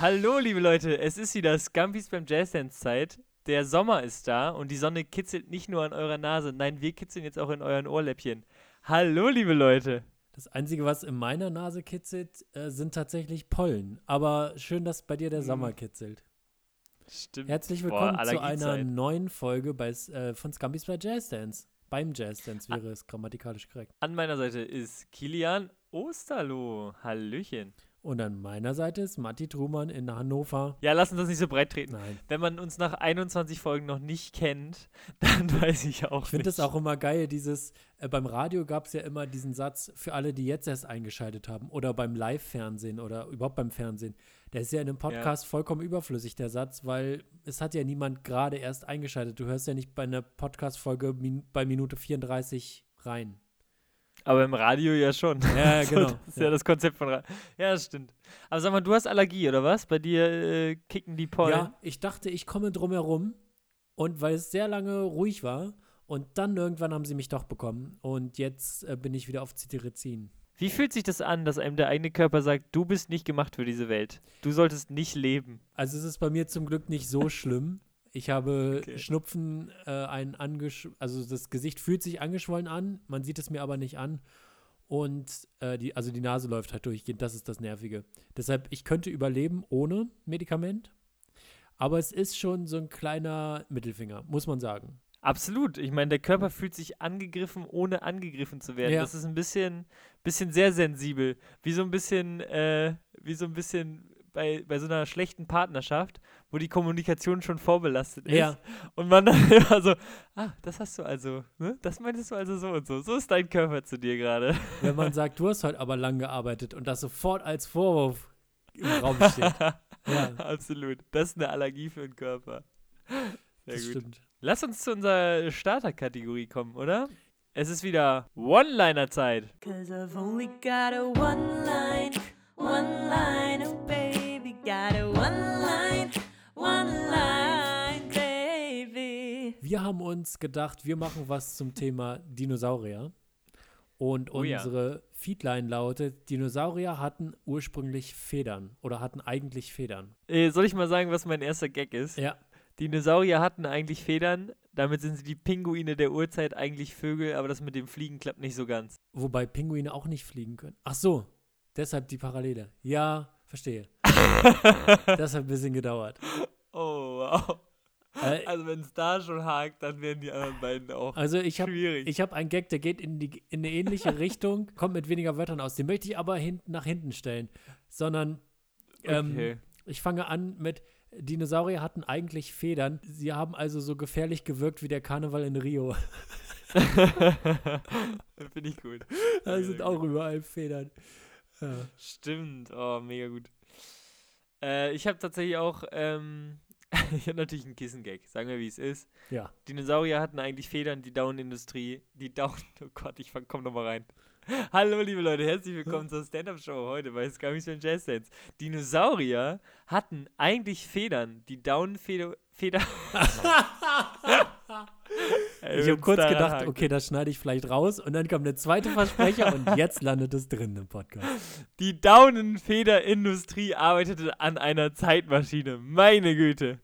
Hallo, liebe Leute, es ist wieder Scampis beim Jazzdance-Zeit. Der Sommer ist da und die Sonne kitzelt nicht nur an eurer Nase, nein, wir kitzeln jetzt auch in euren Ohrläppchen. Hallo, liebe Leute. Das Einzige, was in meiner Nase kitzelt, äh, sind tatsächlich Pollen. Aber schön, dass bei dir der Mhm. Sommer kitzelt. Stimmt. Herzlich Boah, willkommen zu einer neuen Folge bei, äh, von Scampis bei Jazzdance. Beim Jazzdance wäre es grammatikalisch korrekt. An meiner Seite ist Kilian Osterloh. Hallöchen. Und an meiner Seite ist Matti Trumann in Hannover. Ja, lass uns das nicht so breit treten. Nein. Wenn man uns nach 21 Folgen noch nicht kennt, dann weiß ich auch Ich finde nicht. es auch immer geil, dieses, äh, beim Radio gab es ja immer diesen Satz für alle, die jetzt erst eingeschaltet haben oder beim Live-Fernsehen oder überhaupt beim Fernsehen. Der ist ja in einem Podcast vollkommen überflüssig, der Satz, weil es hat ja niemand gerade erst eingeschaltet. Du hörst ja nicht bei einer Podcast-Folge min bei Minute 34 rein. Aber im Radio ja schon. Ja, Also, genau. Das ist ja. Ja. das Konzept von Radio. Ja, das stimmt. Aber sag mal, du hast Allergie, oder was? Bei dir äh, kicken die Pollen. Ja, ich dachte, ich komme drum herum und weil es sehr lange ruhig war und dann irgendwann haben sie mich doch bekommen und jetzt äh, bin ich wieder auf Cetirizin. Wie fühlt sich das an, dass einem der eigene Körper sagt, du bist nicht gemacht für diese Welt? Du solltest nicht leben. Also es ist bei mir zum Glück nicht so schlimm. Ich habe Okay. Schnupfen, äh, ein angesch also das Gesicht fühlt sich angeschwollen an, man sieht es mir aber nicht an. Und äh, die, also die Nase läuft halt durchgehend, das ist das Nervige. Deshalb, ich könnte überleben ohne Medikament. Aber es ist schon so ein kleiner Mittelfinger, muss man sagen. Absolut. Ich meine, der Körper fühlt sich angegriffen, ohne angegriffen zu werden. Ja. Das ist ein bisschen, bisschen sehr sensibel. Wie so ein bisschen, äh, wie so ein bisschen bei, bei so einer schlechten Partnerschaft, wo die Kommunikation schon vorbelastet ist. Ja. Und man dann immer so, ah, das hast du also, ne? Das meintest du also so und so. So ist dein Körper zu dir gerade. Wenn man sagt, du hast heute aber lang gearbeitet und das sofort als Vorwurf im Raum steht. Ja. Absolut. Das ist eine Allergie für den Körper. Sehr das gut. stimmt. Lass uns zu unserer Starterkategorie kommen, oder? Es ist wieder One-Liner-Zeit. Cause I've only got a one haben uns gedacht, wir machen was zum Thema Dinosaurier. Und Oh ja. unsere Feedline lautet, Dinosaurier hatten ursprünglich Federn oder hatten eigentlich Federn. Äh, soll ich mal sagen, was mein erster Gag ist? Ja, Dinosaurier hatten eigentlich Federn, damit sind sie die Pinguine der Urzeit eigentlich Vögel, aber das mit dem Fliegen klappt nicht so ganz. wobei Pinguine auch nicht fliegen können. Ach so, deshalb die Parallele. Ja, verstehe. Das hat ein bisschen gedauert. oh, wow. Äh, Also wenn es da schon hakt, dann werden die anderen beiden auch also ich habe schwierig. ich hab einen Gag, der geht in, die, in eine ähnliche Richtung, kommt mit weniger Wörtern aus. Den möchte ich aber hinten nach hinten stellen. Sondern ähm, okay. Ich fange an mit Dinosaurier hatten eigentlich Federn. Sie haben also so gefährlich gewirkt wie der Karneval in Rio. Finde ich gut. Da sind gut. auch überall Federn. Ja. Stimmt, oh, mega gut. Äh, ich habe tatsächlich auch, ähm, ich habe natürlich einen Kissengag, sagen wir wie es ist. ja. Dinosaurier hatten eigentlich Federn, die Down-Industrie, die Down, oh Gott, ich fang, komm noch mal rein. Hallo liebe Leute, herzlich willkommen zur Stand-Up-Show heute bei Scummies und Jazz Dance. Dinosaurier hatten eigentlich Federn, die Down-Feder... Feder Ich habe kurz gedacht, hakt. okay, das schneide ich vielleicht raus. Und dann kam der zweite Versprecher und jetzt landet es drin im Podcast. Die Daunenfederindustrie arbeitete an einer Zeitmaschine. Meine Güte.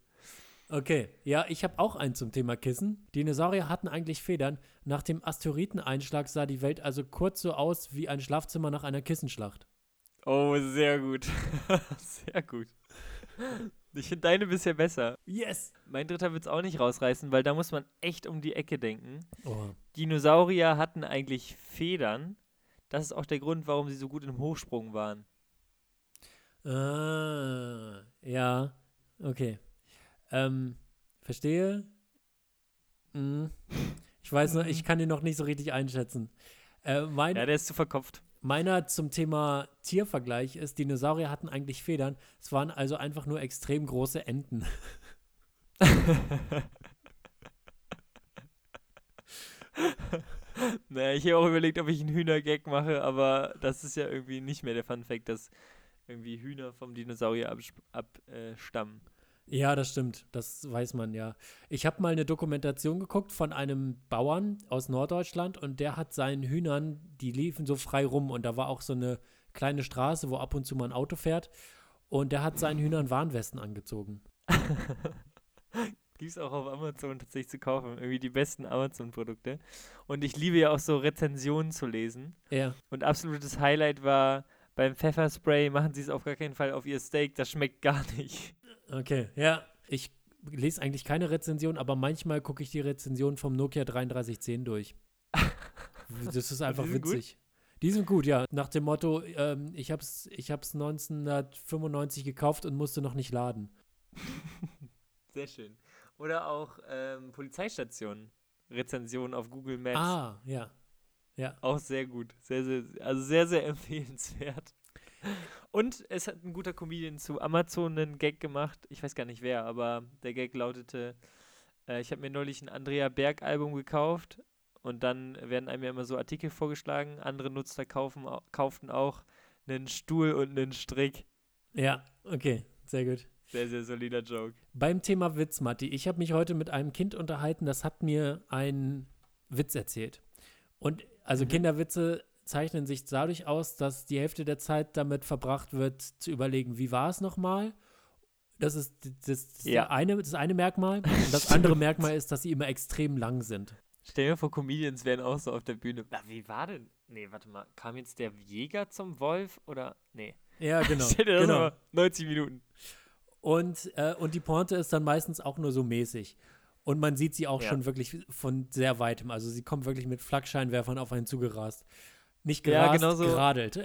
Okay, ja, ich habe auch einen zum Thema Kissen. Dinosaurier hatten eigentlich Federn. Nach dem Asteroideneinschlag sah die Welt also kurz so aus wie ein Schlafzimmer nach einer Kissenschlacht. Oh, sehr gut. sehr gut. Ich finde deine bisher besser. Yes! Mein dritter wird es auch nicht rausreißen, weil da muss man echt um die Ecke denken. Oh. Dinosaurier hatten eigentlich Federn. Das ist auch der Grund, warum sie so gut im Hochsprung waren. Ah, ja, okay. Ähm, verstehe. Mhm. Ich weiß noch, ich kann den noch nicht so richtig einschätzen. Äh, mein, Ja, der ist zu verkopft. Meiner zum Thema Tiervergleich ist, Dinosaurier hatten eigentlich Federn. Es waren also einfach nur extrem große Enten. naja, ich habe auch überlegt, ob ich einen Hühnergag mache, aber das ist ja irgendwie nicht mehr der Fun Fact, dass irgendwie Hühner vom Dinosaurier abstammen. Ab, äh. Ja, das stimmt. Das weiß man ja. Ich habe mal eine Dokumentation geguckt von einem Bauern aus Norddeutschland und der hat seinen Hühnern, die liefen so frei rum und da war auch so eine kleine Straße, wo ab und zu mal ein Auto fährt. und der hat seinen Hühnern Warnwesten angezogen. Gibt es auch auf Amazon tatsächlich zu kaufen. Irgendwie die besten Amazon-Produkte. Und ich liebe ja auch so Rezensionen zu lesen. Ja. Und absolutes Highlight war beim Pfefferspray, machen Sie es auf gar keinen Fall auf Ihr Steak, das schmeckt gar nicht. Okay, ja. Ich lese eigentlich keine Rezension, aber manchmal gucke ich die Rezension vom Nokia 3310 durch. Das ist einfach die sind gut? witzig. Die sind gut, ja. Nach dem Motto, ähm, ich habe es ich hab's 1995 gekauft und musste noch nicht laden. Sehr schön. Oder auch ähm, Polizeistationen. Rezensionen auf Google Maps. Ah, ja. Ja. Auch sehr gut. Sehr, sehr, also sehr, sehr empfehlenswert. Und es hat ein guter Comedian zu Amazon einen Gag gemacht. Ich weiß gar nicht wer, aber der Gag lautete: äh, Ich habe mir neulich ein Andrea Berg-Album gekauft und dann werden einem ja immer so Artikel vorgeschlagen. Andere Nutzer kaufen, au- kauften auch einen Stuhl und einen Strick. Ja, okay. Sehr gut. Sehr, sehr solider Joke. Beim Thema Witz, Matti, ich habe mich heute mit einem Kind unterhalten, das hat mir einen Witz erzählt. Und also Mhm. Kinderwitze zeichnen sich dadurch aus, dass die Hälfte der Zeit damit verbracht wird, zu überlegen, wie war es nochmal? Das ist, das, das, Ja. der eine, das eine Merkmal. Und das andere Merkmal ist, dass sie immer extrem lang sind. Stell dir vor, Comedians wären auch so auf der Bühne. Na, wie war denn? Nee, warte mal. Kam jetzt der Jäger zum Wolf oder? Nee. Ja, genau. Stell dir das genau. mal 90 Minuten. Und, äh, und die Pointe ist dann meistens auch nur so mäßig. Und man sieht sie auch Ja. schon wirklich von sehr weitem. Also sie kommt wirklich mit Flakscheinwerfern auf einen zugerast. Nicht Ja, gerast, so. geradelt.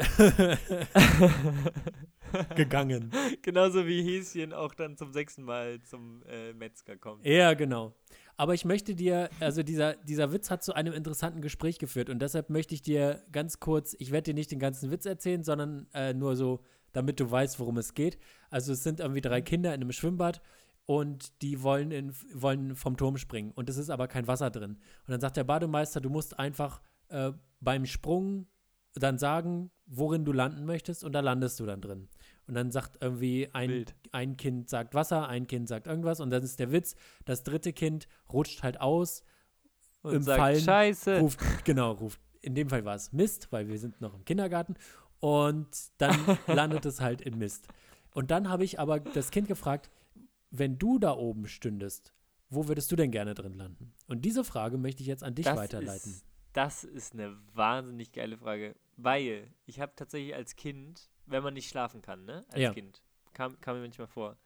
Gegangen. Genauso wie Häschen auch dann zum sechsten Mal zum äh, Metzger kommt. Ja, genau. Aber ich möchte dir, also dieser, dieser Witz hat zu einem interessanten Gespräch geführt und deshalb möchte ich dir ganz kurz, ich werde dir nicht den ganzen Witz erzählen, sondern äh, nur so, damit du weißt, worum es geht. Also es sind irgendwie drei Kinder in einem Schwimmbad und die wollen, in, wollen vom Turm springen und es ist aber kein Wasser drin. Und dann sagt der Bademeister, du musst einfach äh, beim Sprung dann sagen, worin du landen möchtest und da landest du dann drin. Und dann sagt irgendwie ein, ein Kind sagt Wasser, ein Kind sagt irgendwas und dann ist der Witz, das dritte Kind rutscht halt aus, Und im sagt, Fallen Scheiße. ruft, genau, ruft, in dem Fall war es Mist, weil wir sind noch im Kindergarten und dann landet es halt in Mist. Und dann habe ich aber das Kind gefragt, wenn du da oben stündest, wo würdest du denn gerne drin landen? Und diese Frage möchte ich jetzt an dich das weiterleiten. Ist, das ist eine wahnsinnig geile Frage. Weil ich habe tatsächlich als Kind, wenn man nicht schlafen kann, ne? Als Ja. Kind, kam, kam mir manchmal vor.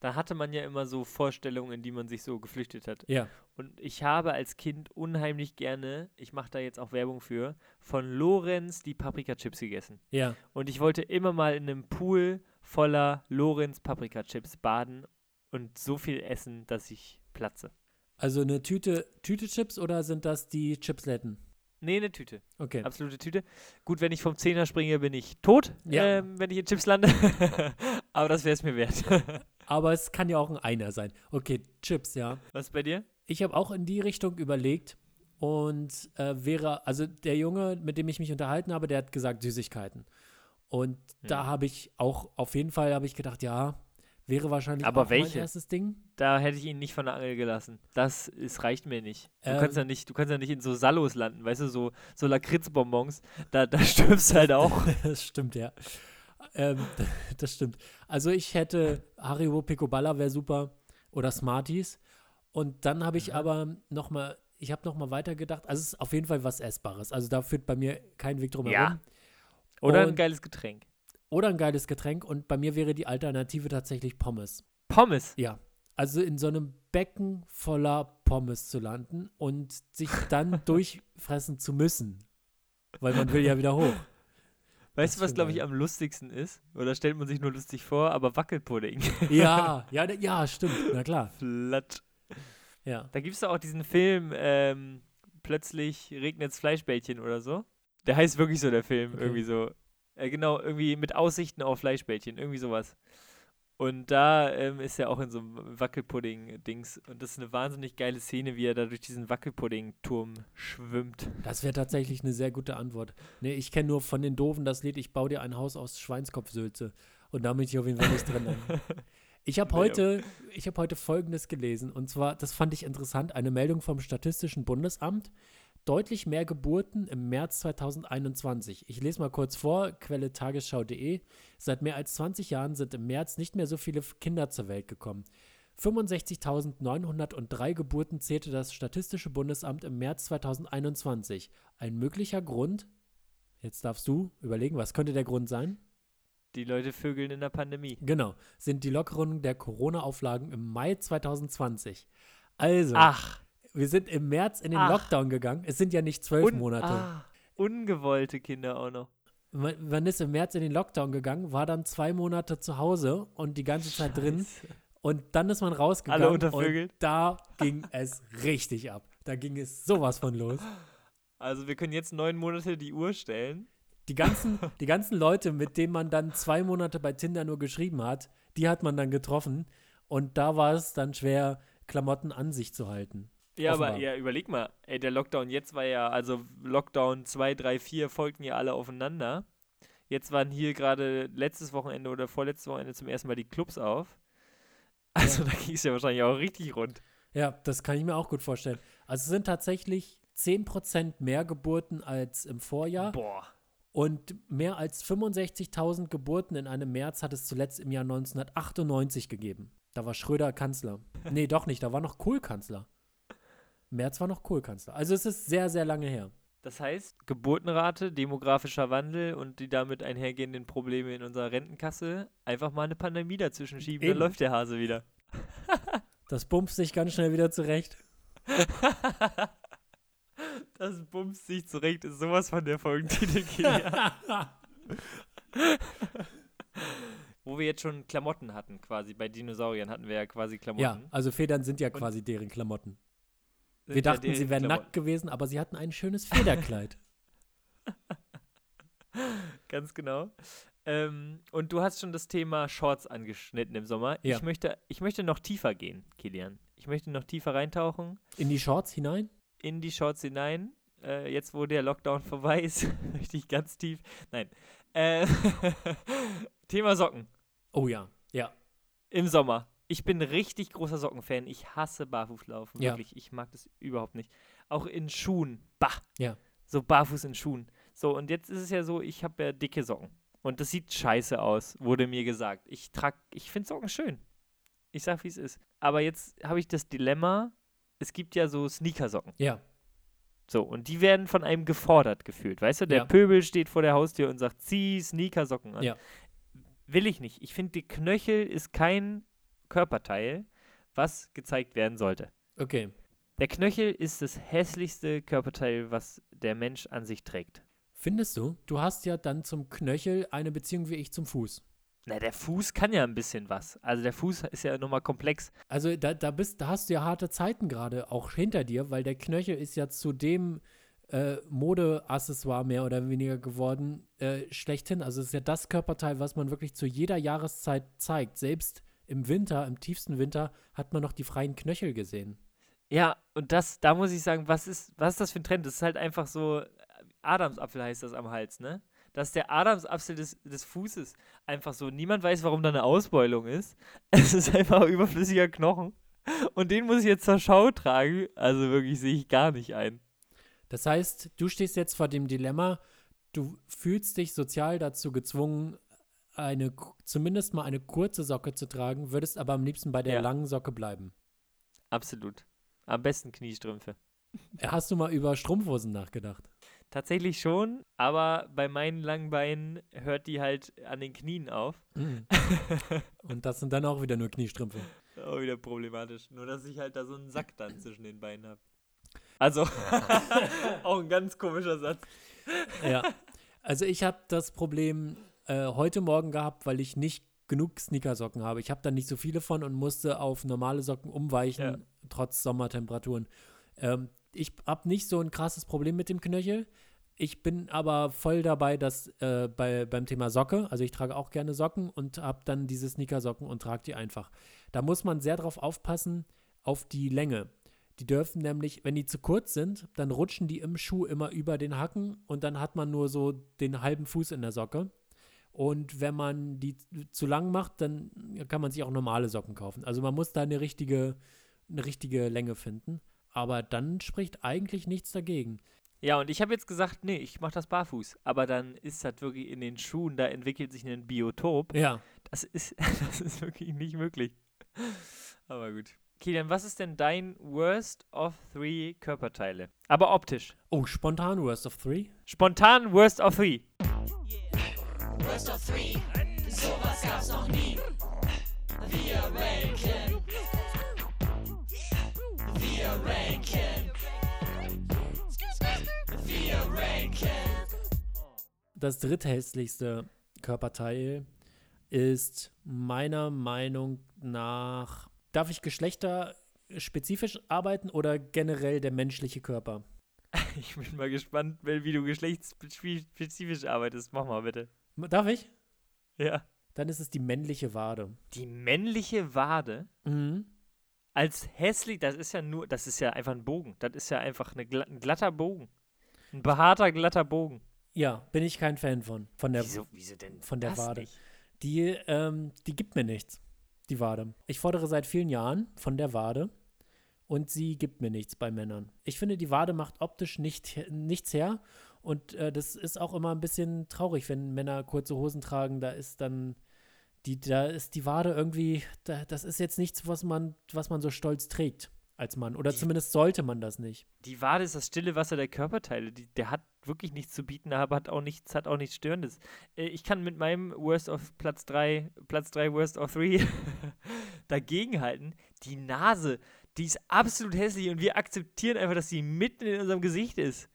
Da hatte man ja immer so Vorstellungen, in die man sich so geflüchtet hat. Ja, Und ich habe als Kind unheimlich gerne, ich mache da jetzt auch Werbung für, von Lorenz die Paprika-Chips gegessen. ja, Und ich wollte immer mal in einem Pool voller Lorenz Paprika-Chips baden und so viel essen, dass ich platze. also eine Tüte, Tüte Chips oder sind das die Chipsletten? Nee, eine Tüte. Okay. Absolute Tüte. Gut, wenn ich vom Zehner springe, bin ich tot, Ja. ähm, wenn ich in Chips lande. Aber das wäre es mir wert. Aber es kann ja auch ein Einer sein. Okay, Chips, ja. Was bei dir? Ich habe auch in die Richtung überlegt und äh, wäre, also der Junge, mit dem ich mich unterhalten habe, der hat gesagt Süßigkeiten. Und da Hm. habe ich auch, auf jeden Fall habe ich gedacht, ja, wäre wahrscheinlich Aber auch mein welche? erstes Ding. Da hätte ich ihn nicht von der Angel gelassen. Das ist, reicht mir nicht. Du Ähm. kannst ja nicht, du kannst ja nicht in so Salos landen, weißt du, so, so Lakritzbonbons. Da, da stirbst du halt auch. das stimmt, ja. Ähm, das stimmt. Also ich hätte Haribo Picoballa wäre super oder Smarties. Und dann habe ich Mhm. aber noch mal, ich habe noch mal weitergedacht. Also es ist auf jeden Fall was Essbares. Also da führt bei mir kein Weg drum Ja. herum. Oder ein Und- geiles Getränk. Oder ein geiles Getränk. Und bei mir wäre die Alternative tatsächlich Pommes. Pommes. Ja. Also in so einem Becken voller Pommes zu landen und sich dann durchfressen zu müssen. Weil man will ja wieder hoch. Weißt du, was, glaube ich, am lustigsten ist? Oder stellt man sich nur lustig vor, aber Wackelpudding. Ja, ja, ja, stimmt. Na klar. Flatsch. Ja. Da gibt es auch diesen Film, ähm, plötzlich regnet's Fleischbällchen oder so. Der heißt wirklich so, der Film. Okay. Irgendwie so. Äh, genau, irgendwie mit Aussichten auf Fleischbällchen. Irgendwie sowas. Und da ähm, ist er auch in so einem Wackelpudding-Dings. Und das ist eine wahnsinnig geile Szene, wie er da durch diesen Wackelpudding-Turm schwimmt. Das wäre tatsächlich eine sehr gute Antwort. Nee, ich kenne nur von den Doofen das Lied, ich baue dir ein Haus aus Schweinskopfsülze. Und da bin ich auf jeden Fall nicht drin. Ich habe heute, ich habe heute Folgendes gelesen und zwar, das fand ich interessant, eine Meldung vom Statistischen Bundesamt, deutlich mehr Geburten im März 2021. Ich lese mal kurz vor, Quelle tagesschau.de. Seit mehr als 20 Jahren sind im März nicht mehr so viele Kinder zur Welt gekommen. 65.903 Geburten zählte das Statistische Bundesamt im März 2021. Ein möglicher Grund, jetzt darfst du überlegen, was könnte der Grund sein? Die Leute vögeln in der Pandemie. Genau, sind die Lockerungen der Corona-Auflagen im Mai 2020. Also, Ach. Wir sind im März in den Ach. Lockdown gegangen. Es sind ja nicht zwölf un- Monate. Ah, ungewollte Kinder auch noch. Man, man ist im März in den Lockdown gegangen, war dann zwei Monate zu Hause und die ganze Zeit drin. Scheiße. Und dann ist man rausgegangen Alle untervögelt. und da ging es richtig ab. Da ging es sowas von los. Also wir können jetzt neun Monate die Uhr stellen. Die ganzen, die ganzen Leute, mit denen man dann zwei Monate bei Tinder nur geschrieben hat, die hat man dann getroffen. Und da war es dann schwer, Klamotten an sich zu halten. Ja, aber Offenbar. ja, überleg mal, ey, der Lockdown jetzt war ja, also Lockdown 2, 3, 4 folgten ja alle aufeinander. Jetzt waren hier gerade letztes Wochenende oder vorletztes Wochenende zum ersten Mal die Clubs auf. Also da ging es ja wahrscheinlich auch richtig rund. Ja, das kann ich mir auch gut vorstellen. Also es sind tatsächlich 10% mehr Geburten als im Vorjahr. Boah. Und mehr als 65.000 Geburten in einem März hat es zuletzt im Jahr 1998 gegeben. Da war Schröder Kanzler. Nee, doch nicht, da war noch Kohl Kanzler. März war noch Kohl Kanzler. Also es ist sehr, sehr lange her. Das heißt, Geburtenrate, demografischer Wandel und die damit einhergehenden Probleme in unserer Rentenkasse, einfach mal eine Pandemie dazwischen schieben, Eben. dann läuft der Hase wieder. Das bumst sich ganz schnell wieder zurecht. das bumst sich zurecht, ist sowas von der Folgentitel. Wo wir jetzt schon Klamotten hatten, quasi. Bei Dinosauriern hatten wir ja quasi Klamotten. ja, also Federn sind ja Und- quasi deren Klamotten. Wir ja dachten, sie deren wären nackt gewesen, aber sie hatten ein schönes Federkleid. Ganz genau. Ähm, und du hast schon das Thema Shorts angeschnitten im Sommer. Ja. Ich, möchte, ich möchte noch tiefer gehen, Kilian. Ich möchte noch tiefer reintauchen In die Shorts hinein? in die Shorts hinein. Äh, jetzt, wo der Lockdown vorbei ist, möchte ich ganz tief. Nein. Äh, Thema Socken Oh ja, ja. im Sommer. Ich bin richtig großer Sockenfan. Ich hasse Barfußlaufen. Ja. Wirklich. Ich mag das überhaupt nicht. Auch in Schuhen. Bah. Ja. So barfuß in Schuhen. So, und jetzt ist es ja so, ich habe ja dicke Socken. Und das sieht scheiße aus, wurde mir gesagt. Ich trag, ich finde Socken schön. Ich sag, wie es ist. Aber jetzt habe ich das Dilemma, es gibt ja so Sneakersocken. Ja, So, und die werden von einem gefordert gefühlt. Weißt du, der Ja. Pöbel steht vor der Haustür und sagt, zieh Sneakersocken an. Ja. Will ich nicht. Ich finde, die Knöchel ist kein Körperteil, was gezeigt werden sollte. okay. Der Knöchel ist das hässlichste Körperteil, was der Mensch an sich trägt. Findest du? Du hast ja dann zum Knöchel eine Beziehung wie ich zum Fuß. Na, der Fuß kann ja ein bisschen was. Also der Fuß ist ja nochmal komplex. Also da, da, bist, da hast du ja harte Zeiten gerade auch hinter dir, weil der Knöchel ist ja zu dem äh, Modeaccessoire mehr oder weniger geworden, äh, schlechthin. Also es ist ja das Körperteil, was man wirklich zu jeder Jahreszeit zeigt. Selbst im Winter, im tiefsten Winter, hat man noch die freien Knöchel gesehen. Ja, und das, da muss ich sagen, was ist, was ist das für ein Trend? Das ist halt einfach so, äh, Adamsapfel heißt das am Hals, ne? Das ist der Adamsapfel des, des Fußes. Einfach so. Niemand weiß, warum da eine Ausbeulung ist. Es ist einfach überflüssiger Knochen. Und den muss ich jetzt zur Schau tragen. Also wirklich sehe ich gar nicht ein. Das heißt, du stehst jetzt vor dem Dilemma, du fühlst dich sozial dazu gezwungen, eine, zumindest mal eine kurze Socke zu tragen, würdest aber am liebsten bei der Ja. langen Socke bleiben. Absolut. Am besten Kniestrümpfe. Hast du mal über Strumpfhosen nachgedacht? Tatsächlich schon, aber bei meinen langen Beinen hört die halt an den Knien auf. Mhm. Und das sind dann auch wieder nur Kniestrümpfe. Auch wieder problematisch. Nur, dass ich halt da so einen Sack dann zwischen den Beinen habe. Also, auch ein ganz komischer Satz. Ja. Also ich habe das Problem äh, heute Morgen gehabt, weil ich nicht genug Sneakersocken habe. Ich habe da nicht so viele von und musste auf normale Socken umweichen, Ja. trotz Sommertemperaturen. Ähm, ich habe nicht so ein krasses Problem mit dem Knöchel. Ich bin aber voll dabei, dass äh, bei, beim Thema Socke, also ich trage auch gerne Socken und habe dann diese Sneakersocken und trage die einfach. Da muss man sehr drauf aufpassen, auf die Länge. Die dürfen nämlich, wenn die zu kurz sind, dann rutschen die im Schuh immer über den Hacken und dann hat man nur so den halben Fuß in der Socke. Und wenn man die zu lang macht, dann kann man sich auch normale Socken kaufen. Also man muss da eine richtige, eine richtige Länge finden. Aber dann spricht eigentlich nichts dagegen. Ja, und ich habe jetzt gesagt, nee, ich mache das barfuß. Aber dann ist das wirklich in den Schuhen, da entwickelt sich ein Biotop. Ja. Das ist, das ist wirklich nicht möglich. Aber gut. Kilian, was ist denn dein Worst of Three Körperteile? Aber optisch. Oh, spontan Worst of Three? Spontan Worst of Three. Worst of three, sowas gab's noch nie. Wir ranken. Wir ranken. Wir ranken. Das dritthässlichste Körperteil ist meiner Meinung nach, darf ich geschlechterspezifisch arbeiten oder generell der menschliche Körper? Ich bin mal gespannt, weil- wie du geschlechtsspezifisch arbeitest. Mach mal bitte. Darf ich? Ja. Dann ist es die männliche Wade. Die männliche Wade Mhm. als hässlich, das ist ja nur, das ist ja einfach ein Bogen. Das ist ja einfach eine, ein glatter Bogen. Ein behaarter, glatter Bogen. Ja, bin ich kein Fan von. Von der, wieso, wieso denn von der Wade. nicht? Die, ähm, die gibt mir nichts, die Wade. Ich fordere seit vielen Jahren von der Wade und sie gibt mir nichts bei Männern. Ich finde, die Wade macht optisch nicht, nichts her und äh, das ist auch immer ein bisschen traurig, wenn Männer kurze Hosen tragen. Da ist dann die, da ist die Wade irgendwie, da, das ist jetzt nichts, was man, was man so stolz trägt als Mann. Oder Die- zumindest sollte man das nicht. Die Wade ist das stille Wasser der Körperteile. Die, der hat wirklich nichts zu bieten, aber hat auch nichts, hat auch nichts Störendes. Äh, ich kann mit meinem Worst of Platz 3, Platz 3 Worst of 3 dagegenhalten. Die Nase, die ist absolut hässlich und wir akzeptieren einfach, dass sie mitten in unserem Gesicht ist.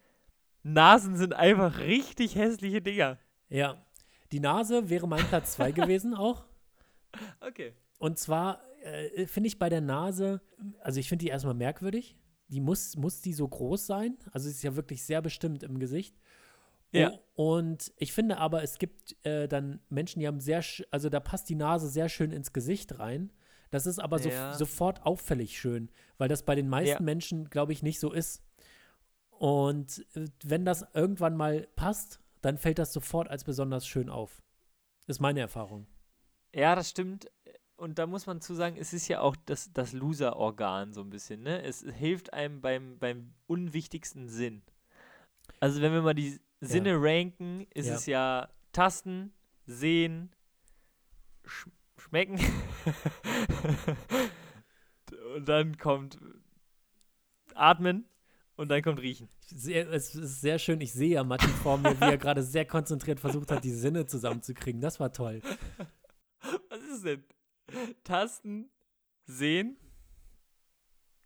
Nasen sind einfach richtig hässliche Dinger. Ja. Die Nase wäre mein Platz 2 gewesen auch. Okay. Und zwar äh, finde ich bei der Nase, also ich finde die erstmal merkwürdig. Die muss, muss die so groß sein? Also sie ist ja wirklich sehr bestimmt im Gesicht. Ja. Und ich finde aber, es gibt äh, dann Menschen, die haben sehr, also da passt die Nase sehr schön ins Gesicht rein. Das ist aber so, Ja. sofort auffällig schön, weil das bei den meisten Ja. Menschen, glaube ich, nicht so ist. Und äh, wenn das irgendwann mal passt, dann fällt das sofort als besonders schön auf. Ist meine Erfahrung. Ja, das stimmt. Und da muss man zu sagen, es ist ja auch das, das Loser-Organ so ein bisschen, ne? Es hilft einem beim, beim unwichtigsten Sinn. Also wenn wir mal die Sinne ranken, ist Ja. es ja Tasten, Sehen, sch Schmecken. und dann kommt Atmen und dann kommt Riechen. Sehr, es ist sehr schön. Ich sehe ja Martin vor mir, wie er gerade sehr konzentriert versucht hat, die Sinne zusammenzukriegen. Das war toll. Was ist denn? Tasten, Sehen,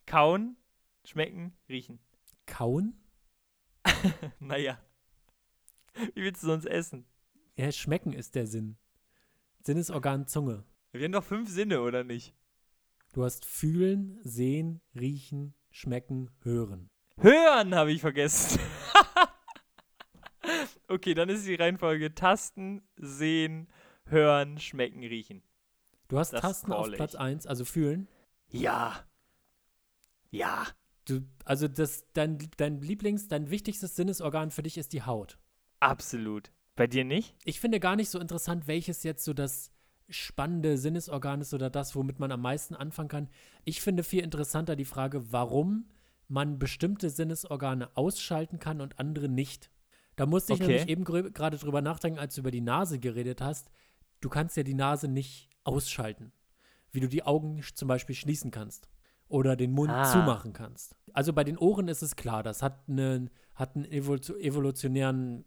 Kauen, Schmecken, Riechen. Kauen? Naja. Wie willst du sonst essen? Ja, schmecken ist der Sinn. Sinnesorgan Zunge. Wir haben doch fünf Sinne, oder nicht? Du hast fühlen, sehen, riechen, schmecken, hören. Hören habe ich vergessen. okay, dann ist die Reihenfolge Tasten, Sehen, Hören, Schmecken, Riechen. Du hast Das Tasten auf. Platz 1, also fühlen. Ja. Ja. Du, also das, dein, dein Lieblings-, dein wichtigstes Sinnesorgan für dich ist die Haut. Absolut. Bei dir nicht? Ich finde gar nicht so interessant, welches jetzt so das spannende Sinnesorgan ist oder das, womit man am meisten anfangen kann. Ich finde viel interessanter die Frage, warum man bestimmte Sinnesorgane ausschalten kann und andere nicht. Da musste ich Okay. nämlich eben gerade drüber nachdenken, als du über die Nase geredet hast. Du kannst ja die Nase nicht ausschalten. Wie du die Augen zum Beispiel schließen kannst. Oder den Mund Ah. zumachen kannst. Also bei den Ohren ist es klar, das hat, einen hat einen evolu- evolutionären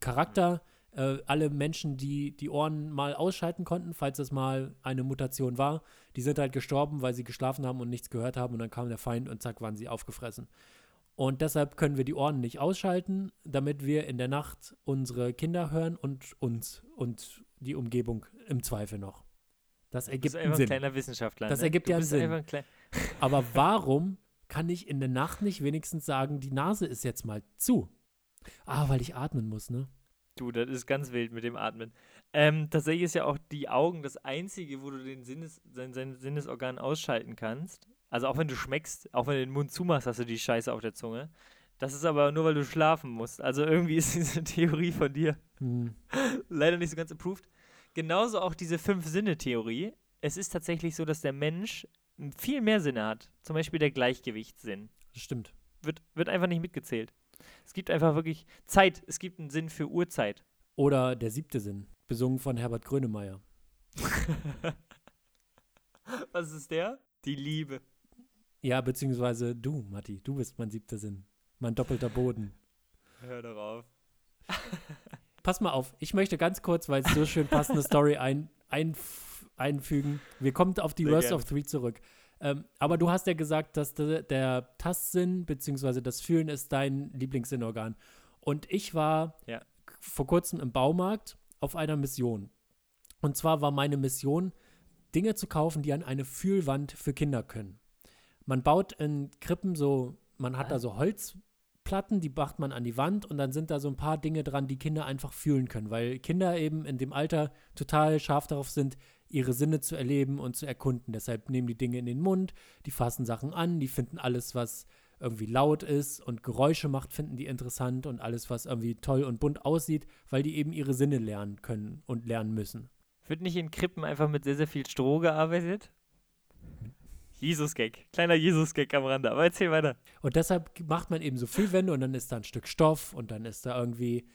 Charakter. Äh, alle Menschen, die die Ohren mal ausschalten konnten, falls es mal eine Mutation war, die sind halt gestorben, weil sie geschlafen haben und nichts gehört haben und dann kam der Feind und zack, waren sie aufgefressen. Und deshalb können wir die Ohren nicht ausschalten, damit wir in der Nacht unsere Kinder hören und uns und die Umgebung im Zweifel noch. Das Du ergibt bist einen einfach ein Sinn. kleiner Wissenschaftler. Das ne? ergibt du ja einen bist Sinn. Ein Aber warum kann ich in der Nacht nicht wenigstens sagen, die Nase ist jetzt mal zu? Ah, weil ich atmen muss, ne? Du, das ist ganz wild mit dem Atmen. Ähm, tatsächlich ist ja auch die Augen das Einzige, wo du den Sinnes, sein, sein Sinnesorgan ausschalten kannst. Also auch wenn du schmeckst, auch wenn du den Mund zumachst, hast du die Scheiße auf der Zunge. Das ist aber nur, weil du schlafen musst. Also irgendwie ist diese Theorie von dir Hm. leider nicht so ganz approved. Genauso auch diese Fünf-Sinne-Theorie. Es ist tatsächlich so, dass der Mensch viel mehr Sinne hat. Zum Beispiel der Gleichgewichtssinn. Das stimmt. Wird, wird einfach nicht mitgezählt. Es gibt einfach wirklich Zeit. Es gibt einen Sinn für Uhrzeit. Oder der siebte Sinn, besungen von Herbert Grönemeyer. Was ist der? Die Liebe. Ja, beziehungsweise du, Matti, du bist mein siebter Sinn. Mein doppelter Boden. Hör doch auf. Pass mal auf, ich möchte ganz kurz, weil es so schön passt, eine Story ein, ein, einfügen. Wir kommen auf die Sehr Worst gerne. of Three zurück. Ähm, aber du hast ja gesagt, dass de, der Tastsinn beziehungsweise das Fühlen ist dein Lieblingssinnorgan. Und ich war Ja. vor kurzem im Baumarkt auf einer Mission. Und zwar war meine Mission, Dinge zu kaufen, die an eine Fühlwand für Kinder können. Man baut in Krippen so, man hat da so Holzplatten, die macht man an die Wand und dann sind da so ein paar Dinge dran, die Kinder einfach fühlen können, weil Kinder eben in dem Alter total scharf darauf sind, ihre Sinne zu erleben und zu erkunden. Deshalb nehmen die Dinge in den Mund, die fassen Sachen an, die finden alles, was irgendwie laut ist und Geräusche macht, finden die interessant und alles, was irgendwie toll und bunt aussieht, weil die eben ihre Sinne lernen können und lernen müssen. Wird nicht in Krippen einfach mit sehr, sehr viel Stroh gearbeitet? Jesus-Gag. Kleiner Jesus-Gag am Rande. Aber erzähl weiter. Und deshalb macht man eben so Füllwände und dann ist da ein Stück Stoff und dann ist da irgendwie,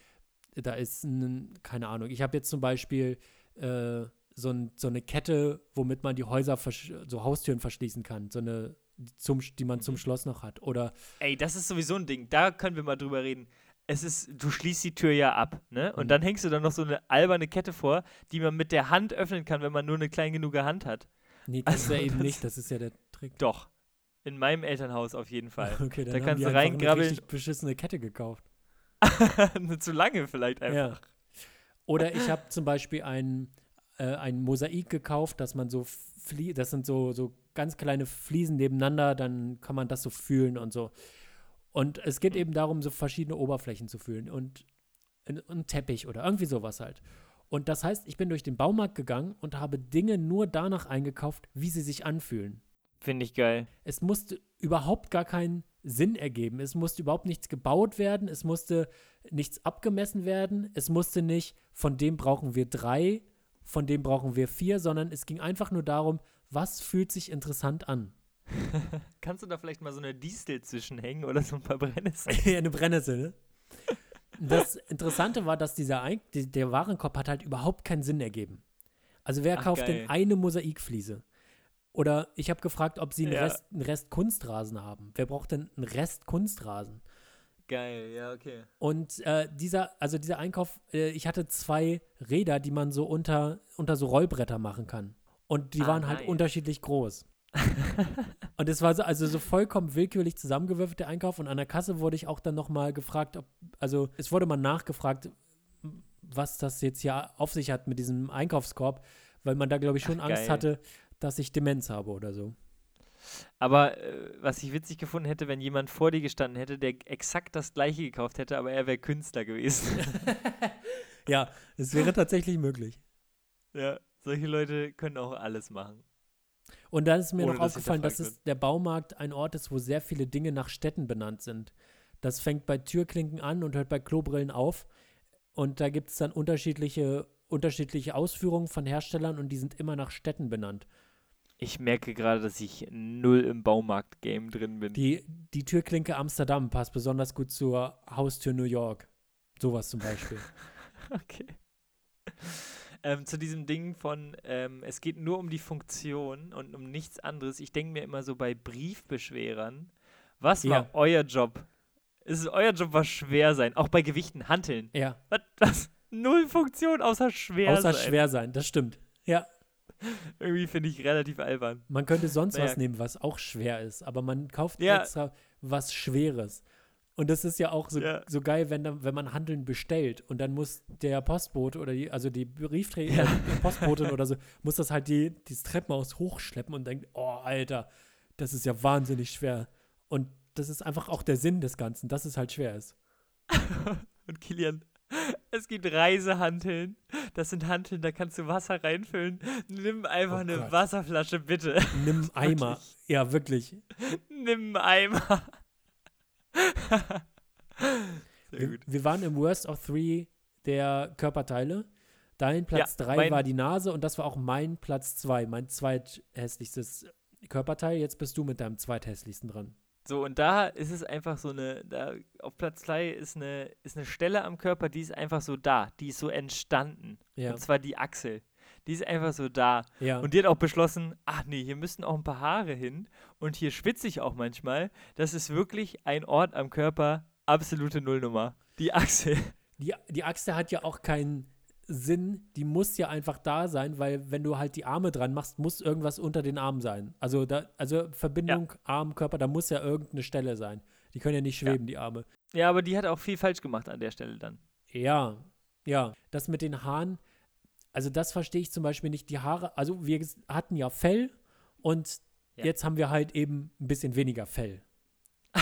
da ist ein, keine Ahnung, ich habe jetzt zum Beispiel äh, so, ein, so eine Kette, womit man die Häuser, so Haustüren verschließen kann, so eine, zum, die man zum Mhm. Schloss noch hat. Oder Ey, das ist sowieso ein Ding. Da können wir mal drüber reden. Es ist, du schließt die Tür ja ab, ne? Und Mhm. dann hängst du dann noch so eine alberne Kette vor, die man mit der Hand öffnen kann, wenn man nur eine klein genug Hand hat. Nee, das ist ja Also eben nicht, das ist ja der Trick. Doch. In meinem Elternhaus auf jeden Fall. Okay, dann Da haben kannst du reingrabbeln. eine richtig beschissene Kette gekauft. Zu lange vielleicht einfach. Ja. Oder ich habe zum Beispiel ein, äh, ein Mosaik gekauft, dass man so Flie das sind so, so ganz kleine Fliesen nebeneinander, dann kann man das so fühlen und so. Und es geht eben darum, so verschiedene Oberflächen zu fühlen und ein Teppich oder irgendwie sowas halt. Und das heißt, ich bin durch den Baumarkt gegangen und habe Dinge nur danach eingekauft, wie sie sich anfühlen. Finde ich geil. Es musste überhaupt gar keinen Sinn ergeben. Es musste überhaupt nichts gebaut werden. Es musste nichts abgemessen werden. Es musste nicht, von dem brauchen wir drei, von dem brauchen wir vier, sondern es ging einfach nur darum, was fühlt sich interessant an. Kannst du da vielleicht mal so eine Distel zwischenhängen oder so ein paar Brennnesseln? Eine Brennnessel, ne? Das Interessante war, dass dieser die, der Warenkorb hat halt überhaupt keinen Sinn ergeben. Also wer Ach, kauft geil. denn eine Mosaikfliese? Oder ich habe gefragt, ob sie einen, Ja. Rest, einen Rest Kunstrasen haben. Wer braucht denn einen Rest Kunstrasen? Geil, ja, okay. Und äh, dieser, also dieser Einkauf, äh, ich hatte zwei Räder, die man so unter, unter so Rollbretter machen kann. Und die Ah, waren halt nice. unterschiedlich groß. Und es war so, also so vollkommen willkürlich zusammengewürfelt, der Einkauf. Und an der Kasse wurde ich auch dann nochmal gefragt, ob, also es wurde mal nachgefragt, was das jetzt hier auf sich hat mit diesem Einkaufskorb, weil man da, glaube ich, schon Ach, Angst geil. hatte, dass ich Demenz habe oder so. Aber äh, was ich witzig gefunden hätte, wenn jemand vor dir gestanden hätte, der exakt das gleiche gekauft hätte, aber er wäre Künstler gewesen. Ja, es wäre tatsächlich möglich. ja, solche Leute können auch alles machen. Und dann ist mir Ohne, noch dass aufgefallen, dass es der Baumarkt ein Ort ist, wo sehr viele Dinge nach Städten benannt sind. Das fängt bei Türklinken an und hört bei Klobrillen auf. Und da gibt es dann unterschiedliche, unterschiedliche Ausführungen von Herstellern und die sind immer nach Städten benannt. Ich merke gerade, dass ich null im Baumarkt-Game drin bin. Die, die Türklinke Amsterdam passt besonders gut zur Haustür New York. Sowas zum Beispiel. Okay. Ähm, zu diesem Ding von, ähm, es geht nur um die Funktion und um nichts anderes. Ich denke mir immer so bei Briefbeschwerern, was war Ja. euer Job? Ist es euer Job, was schwer sein? Auch bei Gewichten, Hanteln. ja, Was, was? Null Funktion außer schwer außer sein. schwer sein, das stimmt. Ja, Irgendwie finde ich relativ albern. man könnte sonst Naja. was nehmen, was auch schwer ist, aber man kauft Ja. extra was Schweres. Und das ist ja auch so, Ja. so geil, wenn, dann, wenn man Handeln bestellt und dann muss der Postbote oder die, also die Briefträger, Ja. die Postbotin oder so, muss das halt die, dieses Treppenhaus hochschleppen und denkt, oh, Alter, das ist ja wahnsinnig schwer. Und das ist einfach auch der Sinn des Ganzen, dass es halt schwer ist. Und Kilian, es gibt Reisehanteln. Das sind Hanteln, da kannst du Wasser reinfüllen. Nimm einfach Oh eine. Wasserflasche, bitte. Nimm einen Eimer. Wirklich. Ja, wirklich. Nimm einen Eimer. Wir, wir waren im Worst of Three der Körperteile. Dein Platz Ja, 3 mein- war die Nase und das war auch mein Platz 2, mein zweithässlichstes Körperteil. Jetzt bist du mit deinem zweithässlichsten dran. So, und da ist es einfach so eine, da auf Platz 2 ist eine, ist eine Stelle am Körper, die ist einfach so da, die ist so entstanden. Ja. Und zwar die Achsel. Die ist einfach so da. Ja. Und die hat auch beschlossen, ach nee, hier müssen auch ein paar Haare hin. Und hier schwitze ich auch manchmal. Das ist wirklich ein Ort am Körper, absolute Nullnummer. Die Achsel. Die, die Achse hat ja auch keinen Sinn, die muss ja einfach da sein, weil wenn du halt die Arme dran machst, muss irgendwas unter den Armen sein. Also da, also Verbindung Arm, Körper, da muss ja irgendeine Stelle sein. Die können ja nicht schweben, die Arme. Ja, aber die hat auch viel falsch gemacht an der Stelle dann. Ja, ja. Das mit den Haaren, also das verstehe ich zum Beispiel nicht. Die Haare, also wir hatten ja Fell und Ja. jetzt haben wir halt eben ein bisschen weniger Fell.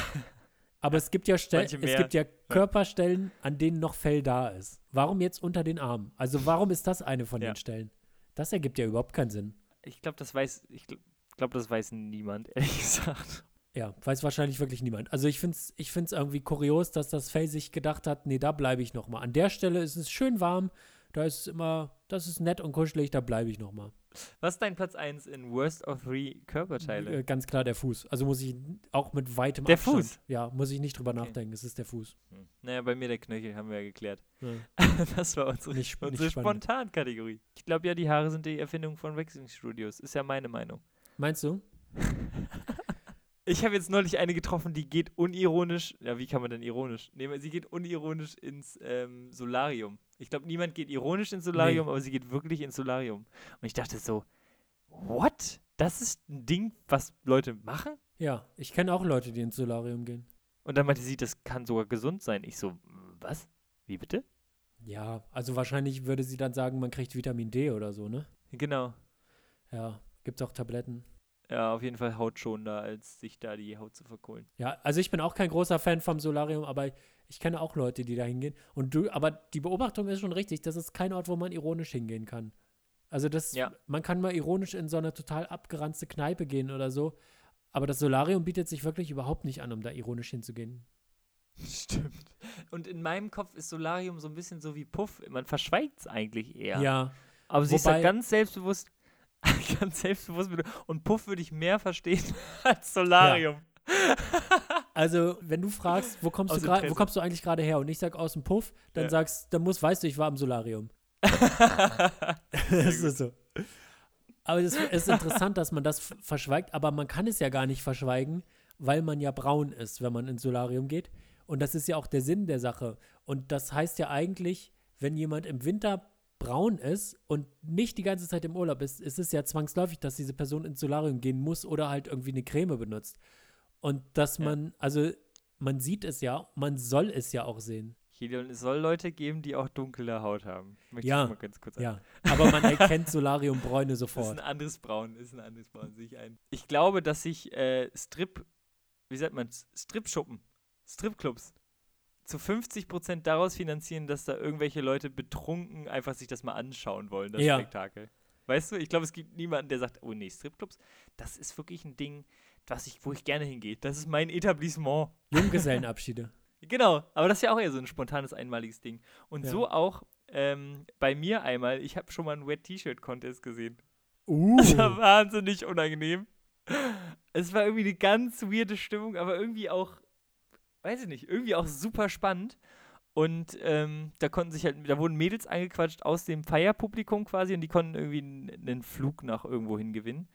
Aber es gibt ja Stellen, es gibt ja Körperstellen, an denen noch Fell da ist. Warum jetzt unter den Armen? Also warum ist das eine von Ja. den Stellen? Das ergibt ja überhaupt keinen Sinn. Ich glaube, das weiß, ich glaube, das weiß niemand, ehrlich gesagt. Ja, weiß wahrscheinlich wirklich niemand. Also ich finde es ich find's irgendwie kurios, dass das Fell sich gedacht hat, nee, da bleibe ich noch mal. An der Stelle ist es schön warm, da ist es immer, das ist nett und kuschelig, da bleibe ich noch mal. Was ist dein Platz 1 in Worst of Three Körperteile? Äh, ganz klar der Fuß. Also muss ich auch mit weitem Der Abstand. Fuß? Ja, muss ich nicht drüber Okay. nachdenken. Es ist der Fuß. Hm. Naja, bei mir der Knöchel, haben wir ja geklärt. Ja. Das war unsere, Nicht unsere nicht. Spontankategorie. Ich glaube ja, die Haare sind die Erfindung von Wechselstudios. Ist ja meine Meinung. Meinst du? Ich habe jetzt neulich eine getroffen, die geht unironisch. Ja, wie kann man denn ironisch? Nee, sie geht unironisch ins ähm, Solarium. Ich glaube, niemand geht ironisch ins Solarium, aber sie geht wirklich ins Solarium. Und ich dachte so, what? Das ist ein Ding, was Leute machen? Ja, ich kenne auch Leute, die ins Solarium gehen. Und dann meinte sie, das kann sogar gesund sein. Ich so, was? Wie bitte? Ja, also wahrscheinlich würde sie dann sagen, man kriegt Vitamin D oder so, ne? Genau. Ja, gibt auch Tabletten. Ja, auf jeden Fall hautschonender, als sich da die Haut zu verkohlen. Ja, also ich bin auch kein großer Fan vom Solarium, aber ich kenne auch Leute, die da hingehen. Und du, aber die Beobachtung ist schon richtig, das ist kein Ort, wo man ironisch hingehen kann. Also das, Ja. man kann mal ironisch in so eine total abgeranzte Kneipe gehen oder so, aber das Solarium bietet sich wirklich überhaupt nicht an, um da ironisch hinzugehen. Stimmt. Und in meinem Kopf ist Solarium so ein bisschen so wie Puff. Man verschweigt es eigentlich eher. Ja, Aber sie ist Wobei- da ganz selbstbewusst, ganz selbstbewusst. Und Puff würde ich mehr verstehen als Solarium. Also wenn du fragst, wo kommst Aus du wo kommst du eigentlich gerade her? Und ich sag aus dem Puff, dann Ja. sagst, dann muss, weißt du, ich war im Solarium. das ist so. Aber es ist interessant, dass man das verschweigt, aber man kann es ja gar nicht verschweigen, weil man ja braun ist, wenn man ins Solarium geht. Und das ist ja auch der Sinn der Sache. Und das heißt ja eigentlich, wenn jemand im Winter braun ist und nicht die ganze Zeit im Urlaub ist, ist es ja zwangsläufig, dass diese Person ins Solarium gehen muss oder halt irgendwie eine Creme benutzt. Und dass man, also man sieht es ja, man soll es ja auch sehen. Helion, es soll Leute geben, die auch dunkle Haut haben. Möchte Ja. ich mal ganz kurz Ja, aber man erkennt Solariumbräune Das ist ein sofort. anderes Braun, ist ein anderes Braun, sehe ich ein. Ich glaube, dass sich äh, Strip, wie sagt man, Stripschuppen, Stripclubs zu 50% daraus finanzieren, dass da irgendwelche Leute betrunken einfach sich das mal anschauen wollen, das Ja. Spektakel. Weißt du, ich glaube, es gibt niemanden, der sagt, oh nee, Stripclubs, das ist wirklich ein Ding, was ich, wo ich gerne hingehe. Das ist mein Etablissement. Junggesellenabschiede. Genau, aber das ist ja auch eher so ein spontanes, einmaliges Ding. Und Ja. so auch ähm, bei mir einmal, ich habe schon mal einen Wet-T-Shirt-Contest gesehen. Uh. Das war wahnsinnig unangenehm. Es war irgendwie eine ganz weirde Stimmung, aber irgendwie auch, weiß ich nicht, irgendwie auch super spannend. Und ähm, da konnten sich halt, da wurden Mädels angequatscht aus dem Feierpublikum quasi und die konnten irgendwie einen Flug nach irgendwo hin gewinnen.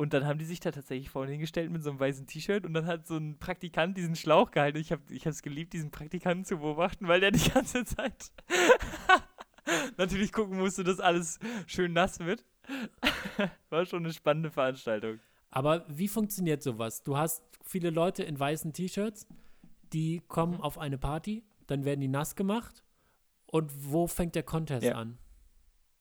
Und dann haben die sich da tatsächlich vorne hingestellt mit so einem weißen T-Shirt und dann hat so ein Praktikant diesen Schlauch gehalten. Ich habe es geliebt, diesen Praktikanten zu beobachten, weil der die ganze Zeit natürlich gucken musste, dass alles schön nass wird. War schon eine spannende Veranstaltung. Aber wie funktioniert sowas? Du hast viele Leute in weißen T-Shirts, die kommen Mhm. auf eine Party, dann werden die nass gemacht. Und wo fängt der Contest Ja. an?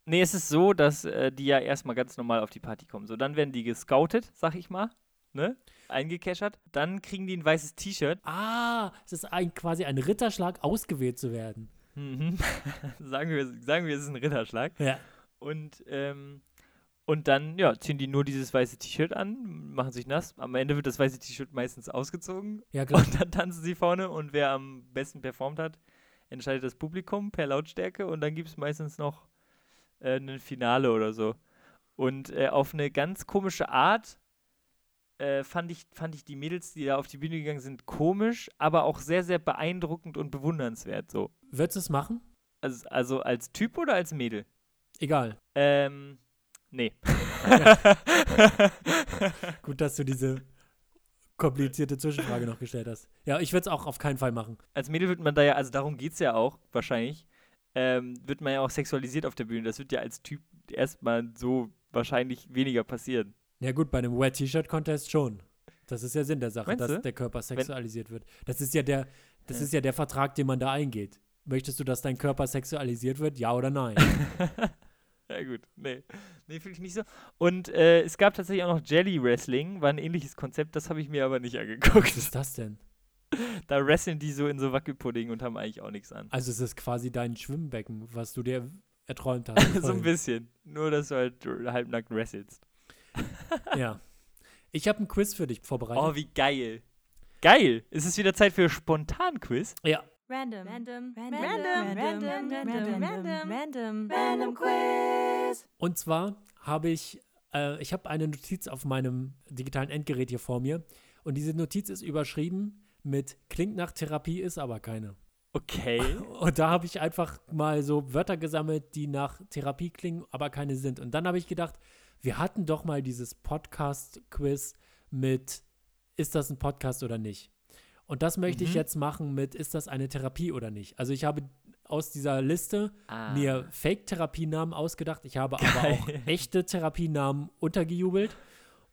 Nee, es ist so, dass äh, die ja erstmal ganz normal auf die Party kommen. So, dann werden die gescoutet, sag ich mal, ne? Eingekeschert. Dann kriegen die ein weißes T-Shirt. Ah, es ist ein, quasi ein Ritterschlag, ausgewählt zu werden. Mhm. sagen, wir, sagen wir, es ist ein Ritterschlag. Ja. Und, ähm, und dann, ja, ziehen die nur dieses weiße T-Shirt an, machen sich nass. Am Ende wird das weiße T-Shirt meistens ausgezogen. Ja, klar. Und dann tanzen sie vorne und wer am besten performt hat, entscheidet das Publikum per Lautstärke und dann gibt es meistens noch äh, ein Finale oder so. Und äh, auf eine ganz komische Art äh, fand, ich, fand ich die Mädels, die da auf die Bühne gegangen sind, komisch, aber auch sehr, sehr beeindruckend und bewundernswert. So. Würdest du es machen? Also, also als Typ oder als Mädel? Egal. Ähm, nee. Gut, dass du diese komplizierte Zwischenfrage noch gestellt hast. Ja, ich würde es auch auf keinen Fall machen. als Mädel wird man da ja, also darum geht es ja auch wahrscheinlich, ähm, wird man ja auch sexualisiert auf der Bühne. Das wird ja als Typ erstmal so wahrscheinlich weniger passieren. Ja gut, bei einem Wet T-Shirt Contest schon. Das ist ja Sinn der Sache, Meinst dass du? der Körper sexualisiert wird. Das ist ja der, das ist ja der Vertrag, den man da eingeht. Möchtest du, dass dein Körper sexualisiert wird? Ja oder nein? ja, gut. Nee. Nee, finde ich nicht so. Und äh, es gab tatsächlich auch noch Jelly Wrestling, war ein ähnliches Konzept, das habe ich mir aber nicht Was angeguckt. ist das denn? Da wresteln die so in so Wackelpudding und haben eigentlich auch nichts an. Also es ist quasi dein Schwimmbecken, was du dir erträumt hast. so ein bisschen. Nur, dass du halt halbnackt wrestelst. Ja. Ich habe ein Quiz für dich vorbereitet. Oh, wie geil. Geil. Ist es wieder Zeit für Spontan-Quiz? ja. Random, random, random, random, random, random, random, random, random quiz. Und zwar habe ich, äh, ich habe eine Notiz auf meinem digitalen Endgerät hier vor mir. Und diese Notiz ist überschrieben mit Klingt nach Therapie, ist aber keine. Okay. Und da habe ich einfach mal so Wörter gesammelt, die nach Therapie klingen, aber keine sind. Und dann habe ich gedacht, wir hatten doch mal dieses Podcast-Quiz mit Ist das ein Podcast oder nicht? Und das möchte ich Mhm. jetzt machen mit Ist das eine Therapie oder nicht? Also ich habe aus dieser Liste Ah. mir Fake-Therapienamen ausgedacht. Ich habe aber auch Geil. echte Therapienamen untergejubelt.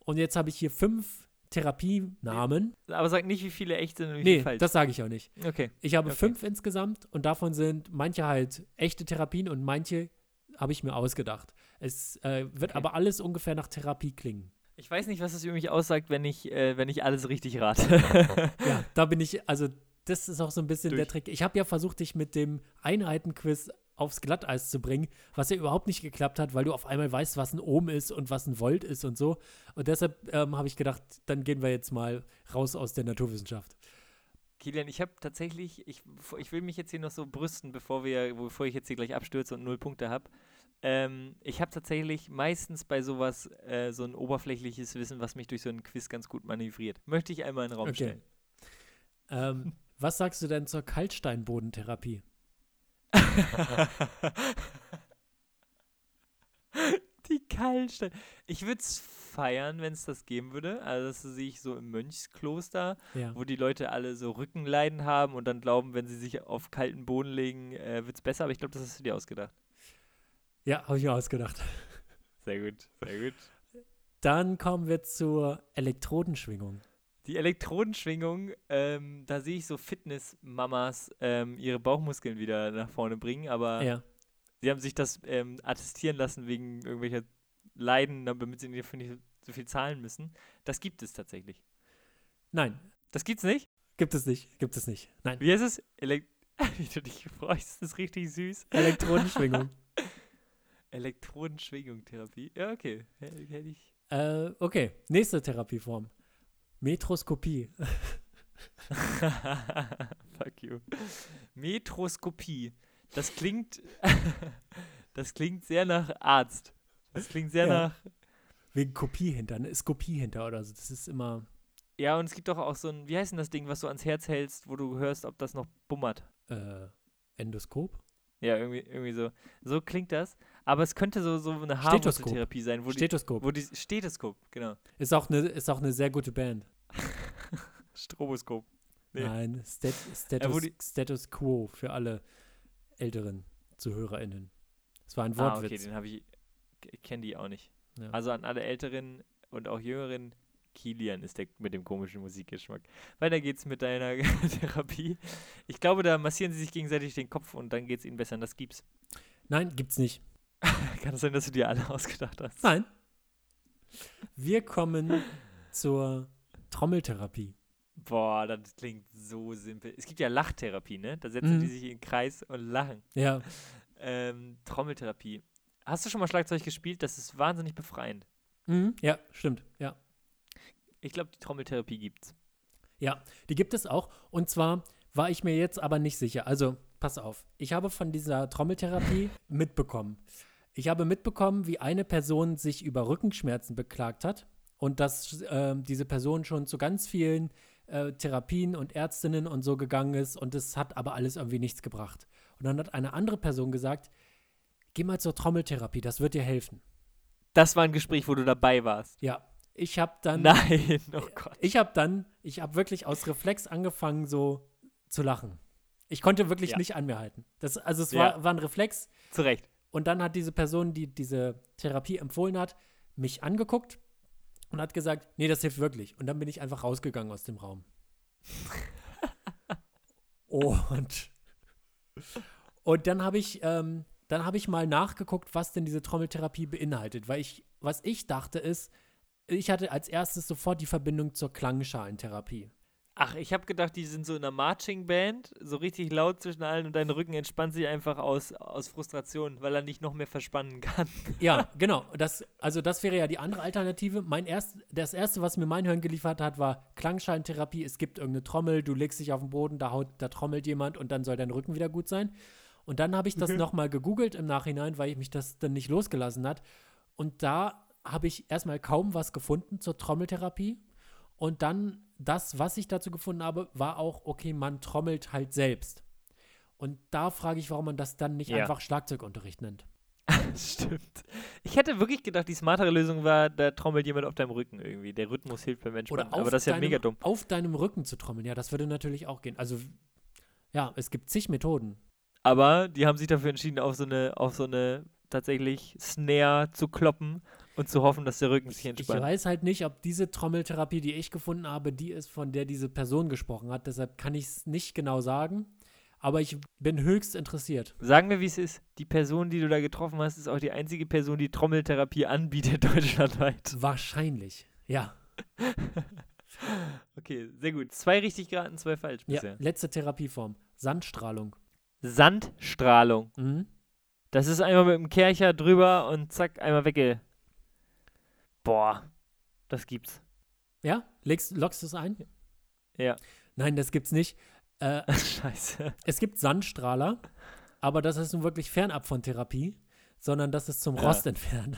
Und jetzt habe ich hier fünf Therapienamen. Aber sag nicht, wie viele echt sind und wie Nee, viele falsch. das sage ich auch nicht. okay. Ich habe Okay. fünf insgesamt und davon sind manche halt echte Therapien und manche habe ich mir ausgedacht. Es äh, wird Okay. aber alles ungefähr nach Therapie klingen. Ich weiß nicht, was das über mich aussagt, wenn ich, äh, wenn ich alles richtig rate. Ja, da bin ich, also das ist auch so ein bisschen der Durch. Trick. Ich habe ja versucht, dich mit dem Einheitenquiz aufs Glatteis zu bringen, was ja überhaupt nicht geklappt hat, weil du auf einmal weißt, was ein Ohm ist und was ein Volt ist und so. Und deshalb ähm, habe ich gedacht, dann gehen wir jetzt mal raus aus der Naturwissenschaft. Kilian, ich habe tatsächlich, ich, ich will mich jetzt hier noch so brüsten, bevor wir, bevor ich jetzt hier gleich abstürze und null Punkte habe. Ähm, ich habe tatsächlich meistens bei sowas äh, so ein oberflächliches Wissen, was mich durch so einen Quiz ganz gut manövriert. Möchte ich einmal in den Raum Okay. stellen. Ähm, was sagst du denn zur Kaltsteinbodentherapie? Die Kaltstein. Ich würde es feiern, wenn es das geben würde. Also das sehe ich so im Mönchskloster, Ja. wo die Leute alle so Rückenleiden haben und dann glauben, wenn sie sich auf kalten Boden legen, äh, wird es besser. Aber ich glaube, das hast du dir ausgedacht. Ja, habe ich mir ausgedacht. Sehr gut, sehr gut. Dann kommen wir zur Elektrodenschwingung. Die Elektrodenschwingung, ähm, da sehe ich so Fitness-Mamas ähm, ihre Bauchmuskeln wieder nach vorne bringen, aber Ja. sie haben sich das ähm, attestieren lassen wegen irgendwelcher Leiden, damit sie dafür nicht so viel zahlen müssen. Das gibt es tatsächlich. Nein, Das gibt's nicht? gibt es nicht. Gibt es nicht. Nein. Wie heißt es? Elek Wie du dich freust, das ist richtig süß. Elektrodenschwingung. Elektrodenschwingung-Therapie. Ja, okay. Hätte ich. äh, okay, nächste Therapieform. Metroskopie. Fuck you. Metroskopie. Das klingt. das klingt sehr nach Arzt. Das klingt sehr Ja. nach. Wegen Kopie hinter, ne? Ist Kopie hinter oder so. Das ist immer Ja, und es gibt doch auch so ein. Wie heißt denn das Ding, was du ans Herz hältst, wo du hörst, ob das noch bummert? äh, Endoskop. Ja, irgendwie, irgendwie so. So klingt das. Aber es könnte so, so eine. Haarwurzeltherapie sein, wo die. Stethoskop. Wo die Stethoskop, genau. Ist auch, eine, ist auch eine sehr gute Band. Stroboskop. Nee. Nein, Stat, Status, wo die- Status Quo für alle älteren ZuhörerInnen. Das war ein Ah, okay, Wortwitz. den habe ich. Ich kenne die auch nicht. Ja. Also an alle Älteren und auch Jüngeren, Kilian ist der mit dem komischen Musikgeschmack. Weiter geht's mit deiner Therapie. Ich glaube, da massieren sie sich gegenseitig den Kopf und dann geht's ihnen besser. Und das gibt's. Nein, gibt's nicht. Kann es sein, dass du dir alle ausgedacht hast? Nein. Wir kommen zur Trommeltherapie. Boah, das klingt so simpel. Es gibt ja Lachtherapie, ne? Da setzen Mhm. die sich in den Kreis und lachen. Ja, Ähm, Trommeltherapie. Hast du schon mal Schlagzeug gespielt? Das ist wahnsinnig befreiend. mhm. ja, stimmt. Ja. Ich glaube, die Trommeltherapie gibt's. Ja, die gibt es auch. Und zwar war ich mir jetzt aber nicht sicher. Also, pass auf. Ich habe von dieser Trommeltherapie mitbekommen. Ich habe mitbekommen, wie eine Person sich über Rückenschmerzen beklagt hat und dass ähm, diese Person schon zu ganz vielen äh, Therapien und Ärztinnen und so gegangen ist und es hat aber alles irgendwie nichts gebracht. Und dann hat eine andere Person gesagt, geh mal zur Trommeltherapie, das wird dir helfen. Das war ein Gespräch, wo du dabei warst. Ja, ich habe dann, Nein, oh Gott. ich habe dann, ich habe wirklich aus Reflex angefangen so zu lachen. Ich konnte wirklich Ja. nicht an mir halten. Das, also es Ja. war, war ein Reflex. Zu Recht. Und dann hat diese Person, die diese Therapie empfohlen hat, mich angeguckt und hat gesagt, nee, das hilft wirklich. Und dann bin ich einfach rausgegangen aus dem Raum. und, und dann habe ich, ähm, dann habe ich mal nachgeguckt, was denn diese Trommeltherapie beinhaltet. Weil ich, was ich dachte ist, ich hatte als erstes sofort die Verbindung zur Klangschalentherapie. Ach, ich habe gedacht, die sind so in einer Marching Band, so richtig laut zwischen allen und dein Rücken entspannt sich einfach aus, aus Frustration, weil er nicht noch mehr verspannen kann. Ja, genau. Das, also das wäre ja die andere Alternative. Mein erst, das erste, was mir mein Hirn geliefert hat, war Klangschalentherapie. Es gibt irgendeine Trommel, du legst dich auf den Boden, da haut, da trommelt jemand und dann soll dein Rücken wieder gut sein. Und dann habe ich das Mhm. nochmal gegoogelt im Nachhinein, weil ich mich das dann nicht losgelassen hat. Und da habe ich erstmal kaum was gefunden zur Trommeltherapie. Und dann das, was ich dazu gefunden habe, war auch, okay, man trommelt halt selbst. Und da frage ich, warum man das dann nicht Ja. einfach Schlagzeugunterricht nennt. Stimmt. Ich hätte wirklich gedacht, die smartere Lösung war, da trommelt jemand auf deinem Rücken irgendwie. Der Rhythmus hilft beim Entspannen. Oder auf, Aber das ist ja deinem, mega dumm. auf deinem Rücken zu trommeln. Ja, das würde natürlich auch gehen. Also, ja, es gibt zig Methoden. Aber die haben sich dafür entschieden, auf so eine, auf so eine tatsächlich Snare zu kloppen und zu hoffen, dass der Rücken sich Ich entspannt. weiß halt nicht, ob diese Trommeltherapie, die ich gefunden habe, die ist, von der diese Person gesprochen hat. Deshalb kann ich es nicht genau sagen. Aber ich bin höchst interessiert. Sagen wir, wie es ist. Die Person, die du da getroffen hast, ist auch die einzige Person, die Trommeltherapie anbietet deutschlandweit. Wahrscheinlich. Ja. Okay, sehr gut. Zwei richtig geraten, zwei falsch ja. bisher. Letzte Therapieform. Sandstrahlung. Sandstrahlung. Mhm. Das ist einmal mit dem Kercher drüber und zack, einmal wegge. Boah, das gibt's. Ja? Legst, lockst du es ein? Ja. Nein, das gibt's nicht. Äh, Scheiße. Es gibt Sandstrahler, aber das ist nun wirklich fernab von Therapie, sondern das ist zum Ja. Rost entfernen.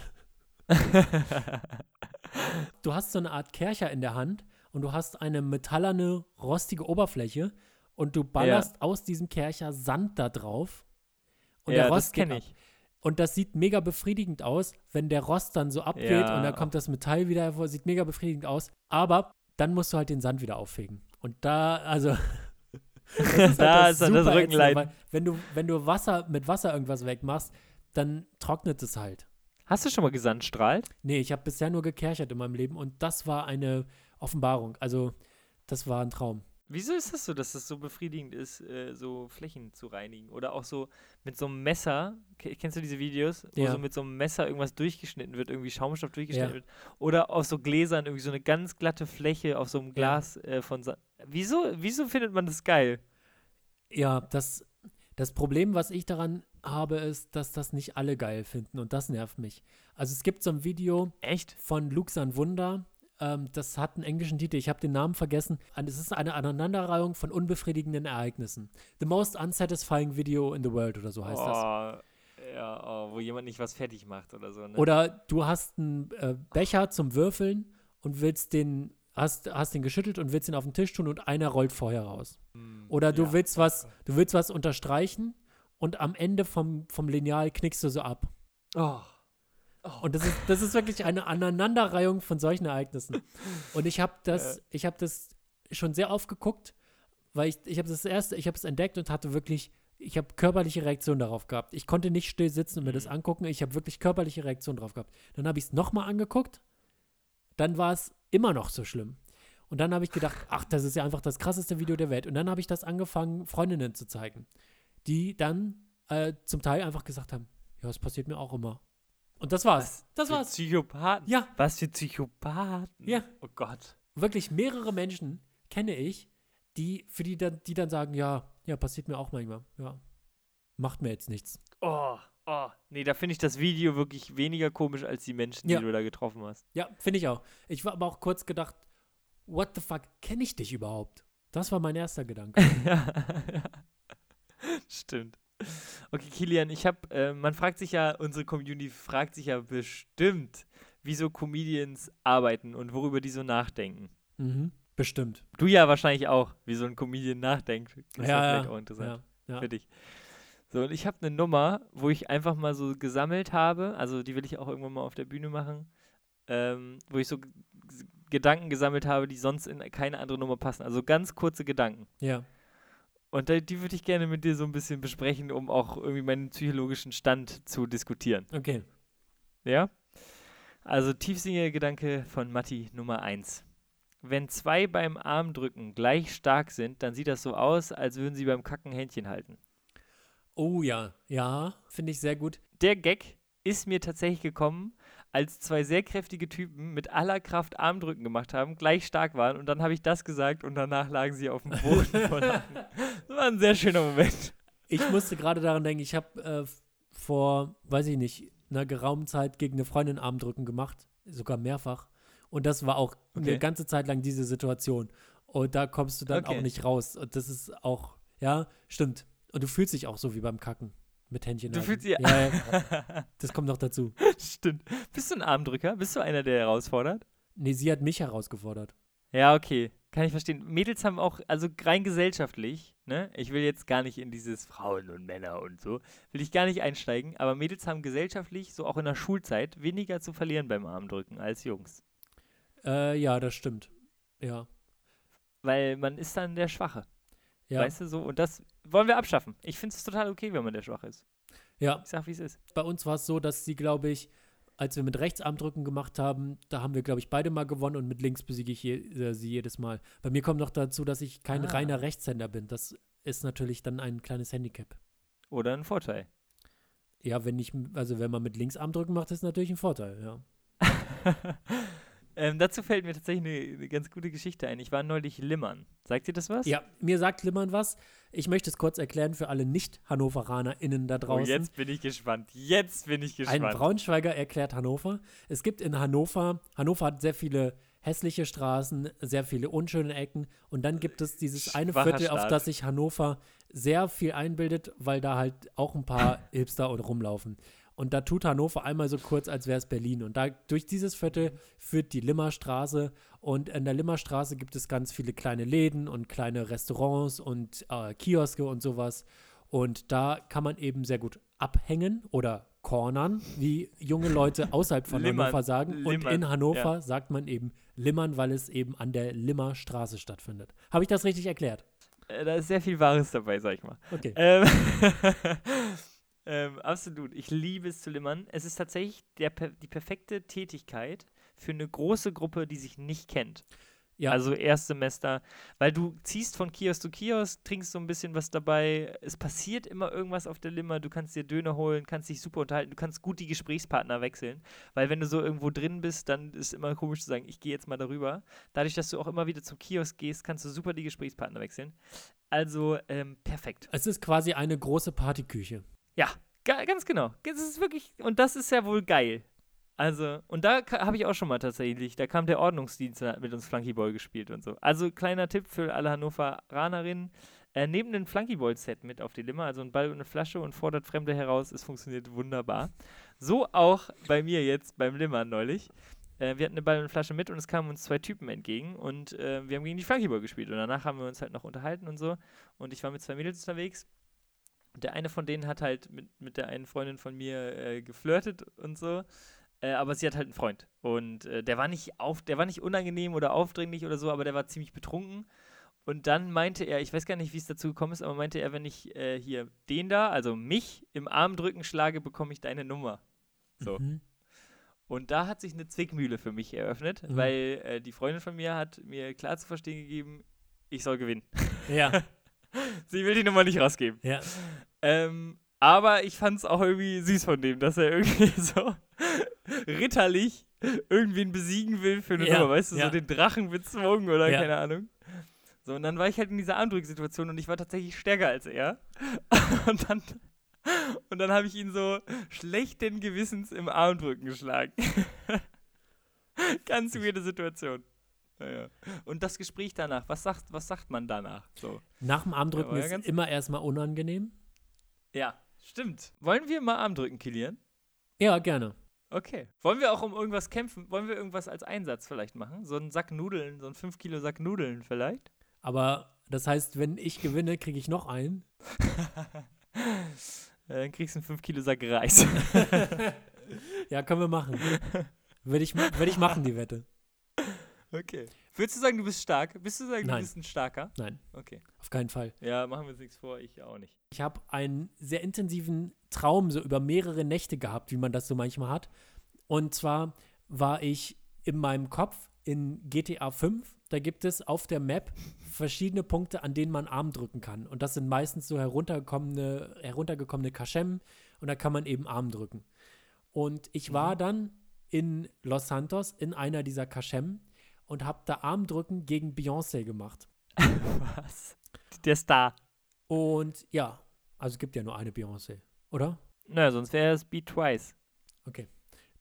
Du hast so eine Art Kercher in der Hand und du hast eine metallerne, rostige Oberfläche und du ballerst aus diesem Kercher Sand da drauf. Und ja, der das Rost geht kenne ich. Und das sieht mega befriedigend aus, wenn der Rost dann so abgeht Ja. und dann kommt das Metall wieder hervor, sieht mega befriedigend aus. Aber dann musst du halt den Sand wieder auffegen. Und da, also. das Da ist dann das super ätzende, Rückenleiden. Wenn du, wenn du Wasser mit Wasser irgendwas wegmachst, dann trocknet es halt. Hast du schon mal gesandstrahlt? Nee, ich habe bisher nur gekerchert in meinem Leben und das war eine Offenbarung. Also, das war ein Traum. Wieso ist das so, dass das so befriedigend ist, äh, so Flächen zu reinigen? Oder auch so mit so einem Messer, ke- kennst du diese Videos, wo Ja. so mit so einem Messer irgendwas durchgeschnitten wird, irgendwie Schaumstoff durchgeschnitten Ja. wird? Oder auf so Gläsern irgendwie so eine ganz glatte Fläche auf so einem. Glas äh, von Sa Wieso, wieso findet man das geil? Ja, das, das Problem, was ich daran habe, ist, dass das nicht alle geil finden und das nervt mich. Also es gibt so ein Video Echt? von Luxan Wunder, ähm, das hat einen englischen Titel, ich habe den Namen vergessen. Und Es ist eine Aneinanderreihung von unbefriedigenden Ereignissen. The most unsatisfying video in the world oder so heißt das. oh, Ja, oh, wo jemand nicht was fertig macht oder so. Ne? Oder du hast einen äh, Becher zum Würfeln und willst den, hast, hast den geschüttelt und willst ihn auf den Tisch tun und einer rollt vorher raus. Hm, Oder du ja. willst was, du willst was unterstreichen und am Ende vom, vom Lineal knickst du so ab. Oh. Und das ist, das ist wirklich eine Aneinanderreihung von solchen Ereignissen. Und ich habe das, ich habe das schon sehr oft geguckt, weil ich, ich habe das erste, ich habe es entdeckt und hatte wirklich, ich habe körperliche Reaktionen darauf gehabt. Ich konnte nicht still sitzen und mir das Mhm. angucken. Ich habe wirklich körperliche Reaktionen drauf gehabt. Dann habe ich es nochmal angeguckt. Dann war es immer noch so schlimm. Und dann habe ich gedacht, ach, das ist ja einfach das krasseste Video der Welt. Und dann habe ich das angefangen, Freundinnen zu zeigen, die dann äh, zum Teil einfach gesagt haben, ja, es passiert mir auch immer. Und das war's. Das war's. Psychopathen. Ja, Was für Psychopathen. Ja. Oh Gott. wirklich mehrere Menschen kenne ich, die für die dann, die dann sagen, ja, ja, passiert mir auch manchmal. Ja, macht mir jetzt nichts. Oh, oh. Nee, da finde ich das Video wirklich weniger komisch als die Menschen, Ja. die du da getroffen hast. Ja, finde ich auch. Ich war aber auch kurz gedacht, what the fuck, kenne ich dich überhaupt? Das war mein erster Gedanke. ja. Stimmt. Okay, Kilian, ich habe, äh, man fragt sich ja, unsere Community fragt sich ja bestimmt, wie so Comedians arbeiten und worüber die so nachdenken. Mhm. Bestimmt. Du ja wahrscheinlich auch, wie so ein Comedian nachdenkt. Ist ja, vielleicht ja, auch interessant ja, ja. für dich. So, und ich habe eine Nummer, wo ich einfach mal so gesammelt habe, also die will ich auch irgendwann mal auf der Bühne machen, ähm, wo ich so Gedanken gesammelt habe, die sonst in keine andere Nummer passen. Also ganz kurze Gedanken. Ja. Und die würde ich gerne mit dir so ein bisschen besprechen, um auch irgendwie meinen psychologischen Stand zu diskutieren. Okay. Ja? Also tiefsinniger Gedanke von Matti Nummer 1. Wenn zwei beim Armdrücken gleich stark sind, dann sieht das so aus, als würden sie beim Kacken Händchen halten. Oh ja. Ja, finde ich sehr gut. Der Gag ist mir tatsächlich gekommen, als zwei sehr kräftige Typen mit aller Kraft Armdrücken gemacht haben, gleich stark waren und dann habe ich das gesagt und danach lagen sie auf dem Boden. Das war ein sehr schöner Moment. Ich musste gerade daran denken, ich habe äh, vor, weiß ich nicht, einer geraumen Zeit gegen eine Freundin Armdrücken gemacht, sogar mehrfach. Und das war auch Okay. eine ganze Zeit lang diese Situation. Und da kommst du dann Okay. auch nicht raus. Und das ist auch, ja, stimmt. Und du fühlst dich auch so wie beim Kacken mit Händchen. Du halten. fühlst dich ja, ja, das kommt noch dazu. Stimmt. Bist du ein Armdrücker? Bist du einer, der herausfordert? Nee, sie hat mich herausgefordert. Ja, okay. Kann ich verstehen. Mädels haben auch, also rein gesellschaftlich, ne? Ich will jetzt gar nicht in dieses Frauen und Männer und so, will ich gar nicht einsteigen, aber Mädels haben gesellschaftlich, so auch in der Schulzeit, weniger zu verlieren beim Armdrücken als Jungs. Äh, ja, das stimmt. Ja. Weil man ist dann der Schwache. Ja. Weißt du so? Und das wollen wir abschaffen. Ich finde es total okay, wenn man der Schwache ist. ja. Ich sag, wie es ist. Bei uns war es so, dass sie, glaube ich, als wir mit Rechtsarmdrücken gemacht haben, da haben wir, glaube ich, beide mal gewonnen und mit links besiege ich je, äh, sie jedes Mal. Bei mir kommt noch dazu, dass ich kein Ah. reiner Rechtshänder bin. Das ist natürlich dann ein kleines Handicap. Oder ein Vorteil. Ja, wenn ich, also wenn man mit Linksarmdrücken macht, ist natürlich ein Vorteil, ja. ähm, dazu fällt mir tatsächlich eine, eine ganz gute Geschichte ein. Ich war neulich limmern. Sagt dir das was? Ja, mir sagt Limmern was. Ich möchte es kurz erklären für alle Nicht-HannoveranerInnen da Oh, draußen. jetzt bin ich gespannt. Jetzt bin ich gespannt. Ein Braunschweiger erklärt Hannover. Es gibt in Hannover, Hannover hat sehr viele hässliche Straßen, sehr viele unschöne Ecken und dann gibt es dieses eine Schwacher Viertel, auf Staat. das sich Hannover sehr viel einbildet, weil da halt auch ein paar Hipster und rumlaufen. Und da tut Hannover einmal so kurz, als wäre es Berlin. Und da durch dieses Viertel führt die Limmerstraße. Und in der Limmerstraße gibt es ganz viele kleine Läden und kleine Restaurants und äh, Kioske und sowas. Und da kann man eben sehr gut abhängen oder cornern, wie junge Leute außerhalb von Limmern. Hannover sagen. Und Limmern, in Hannover ja. sagt man eben limmern, weil es eben an der Limmerstraße stattfindet. Habe ich das richtig erklärt? Äh, da ist sehr viel Wahres dabei, sag ich mal. Okay. Ähm, ähm, absolut. Ich liebe es zu limmern. Es ist tatsächlich der, die perfekte Tätigkeit für eine große Gruppe, die sich nicht kennt. Ja. Also Erstsemester, weil du ziehst von Kiosk zu Kiosk, trinkst so ein bisschen was dabei. Es passiert immer irgendwas auf der Limmer. Du kannst dir Döner holen, kannst dich super unterhalten. Du kannst gut die Gesprächspartner wechseln, weil wenn du so irgendwo drin bist, dann ist immer komisch zu sagen, ich gehe jetzt mal darüber. Dadurch, dass du auch immer wieder zum Kiosk gehst, kannst du super die Gesprächspartner wechseln. Also ähm, perfekt. Es ist quasi eine große Partyküche. Ja, ga, ganz genau. Das ist wirklich, und das ist ja wohl geil. Also, und da habe ich auch schon mal tatsächlich, da kam der Ordnungsdienst hat mit uns Flunkyball gespielt und so. Also, kleiner Tipp für alle Hannoveranerinnen. Äh, nehmt ein Flunkyball-Set mit auf die Limmer, also ein Ball und eine Flasche und fordert Fremde heraus. Es funktioniert wunderbar. So auch bei mir jetzt beim Limmern neulich. Äh, wir hatten eine Ball und eine Flasche mit und es kamen uns zwei Typen entgegen und äh, wir haben gegen die Flunkyball gespielt. Und danach haben wir uns halt noch unterhalten und so. Und ich war mit zwei Mädels unterwegs. Der eine von denen hat halt mit, mit der einen Freundin von mir äh, geflirtet und so. Äh, aber sie hat halt einen Freund. Und äh, der war nicht auf, der war nicht unangenehm oder aufdringlich oder so, aber der war ziemlich betrunken. Und dann meinte er, ich weiß gar nicht, wie es dazu gekommen ist, aber meinte er, wenn ich äh, hier den da, also mich, im Armdrücken schlage, bekomme ich deine Nummer. So. Mhm. Und da hat sich eine Zwickmühle für mich eröffnet, Mhm. weil äh, die Freundin von mir hat mir klar zu verstehen gegeben, ich soll gewinnen. Ja, Sie will die Nummer nicht rausgeben. ja. Ähm, aber ich fand es auch irgendwie süß von dem, dass er irgendwie so ritterlich irgendwen besiegen will für eine Ja, Nummer, weißt du, ja. so den Drachen bezwungen oder Ja. keine Ahnung. So, und dann war ich halt in dieser Armdrücksituation und ich war tatsächlich stärker als er. Und dann, und dann habe ich ihn so schlechten Gewissens im Armdrücken geschlagen. Ganz weirde Situation. Naja. Und das Gespräch danach, was sagt, was sagt man danach? So. Nach dem Armdrücken Ja, ja ist immer erstmal unangenehm. Ja, stimmt. Wollen wir mal Armdrücken killieren? Ja, gerne. Okay. Wollen wir auch um irgendwas kämpfen? Wollen wir irgendwas als Einsatz vielleicht machen? So einen Sack Nudeln, so einen 5 Kilo Sack Nudeln vielleicht? Aber das heißt, wenn ich gewinne, kriege ich noch einen. Dann kriegst du einen 5 Kilo Sack Reis. Ja, können wir machen. Würde ich, würd ich machen, die Wette. Okay. Würdest du sagen, du bist stark? Bist du sagen, Nein. du bist ein starker? Nein, Okay. auf keinen Fall. Ja, machen wir uns nichts vor, ich auch nicht. Ich habe einen sehr intensiven Traum so über mehrere Nächte gehabt, wie man das so manchmal hat. Und zwar war ich in meinem Kopf in GTA 5. Da gibt es auf der Map verschiedene Punkte, an denen man Arm drücken kann. Und das sind meistens so heruntergekommene, heruntergekommene Kaschem. Und da kann man eben Arm drücken. Und ich war dann in Los Santos in einer dieser Kaschem und habe da Armdrücken gegen Beyoncé gemacht. Was? Der Star. Und ja, also es gibt ja nur eine Beyoncé, oder? Na, sonst wäre es Beat Twice.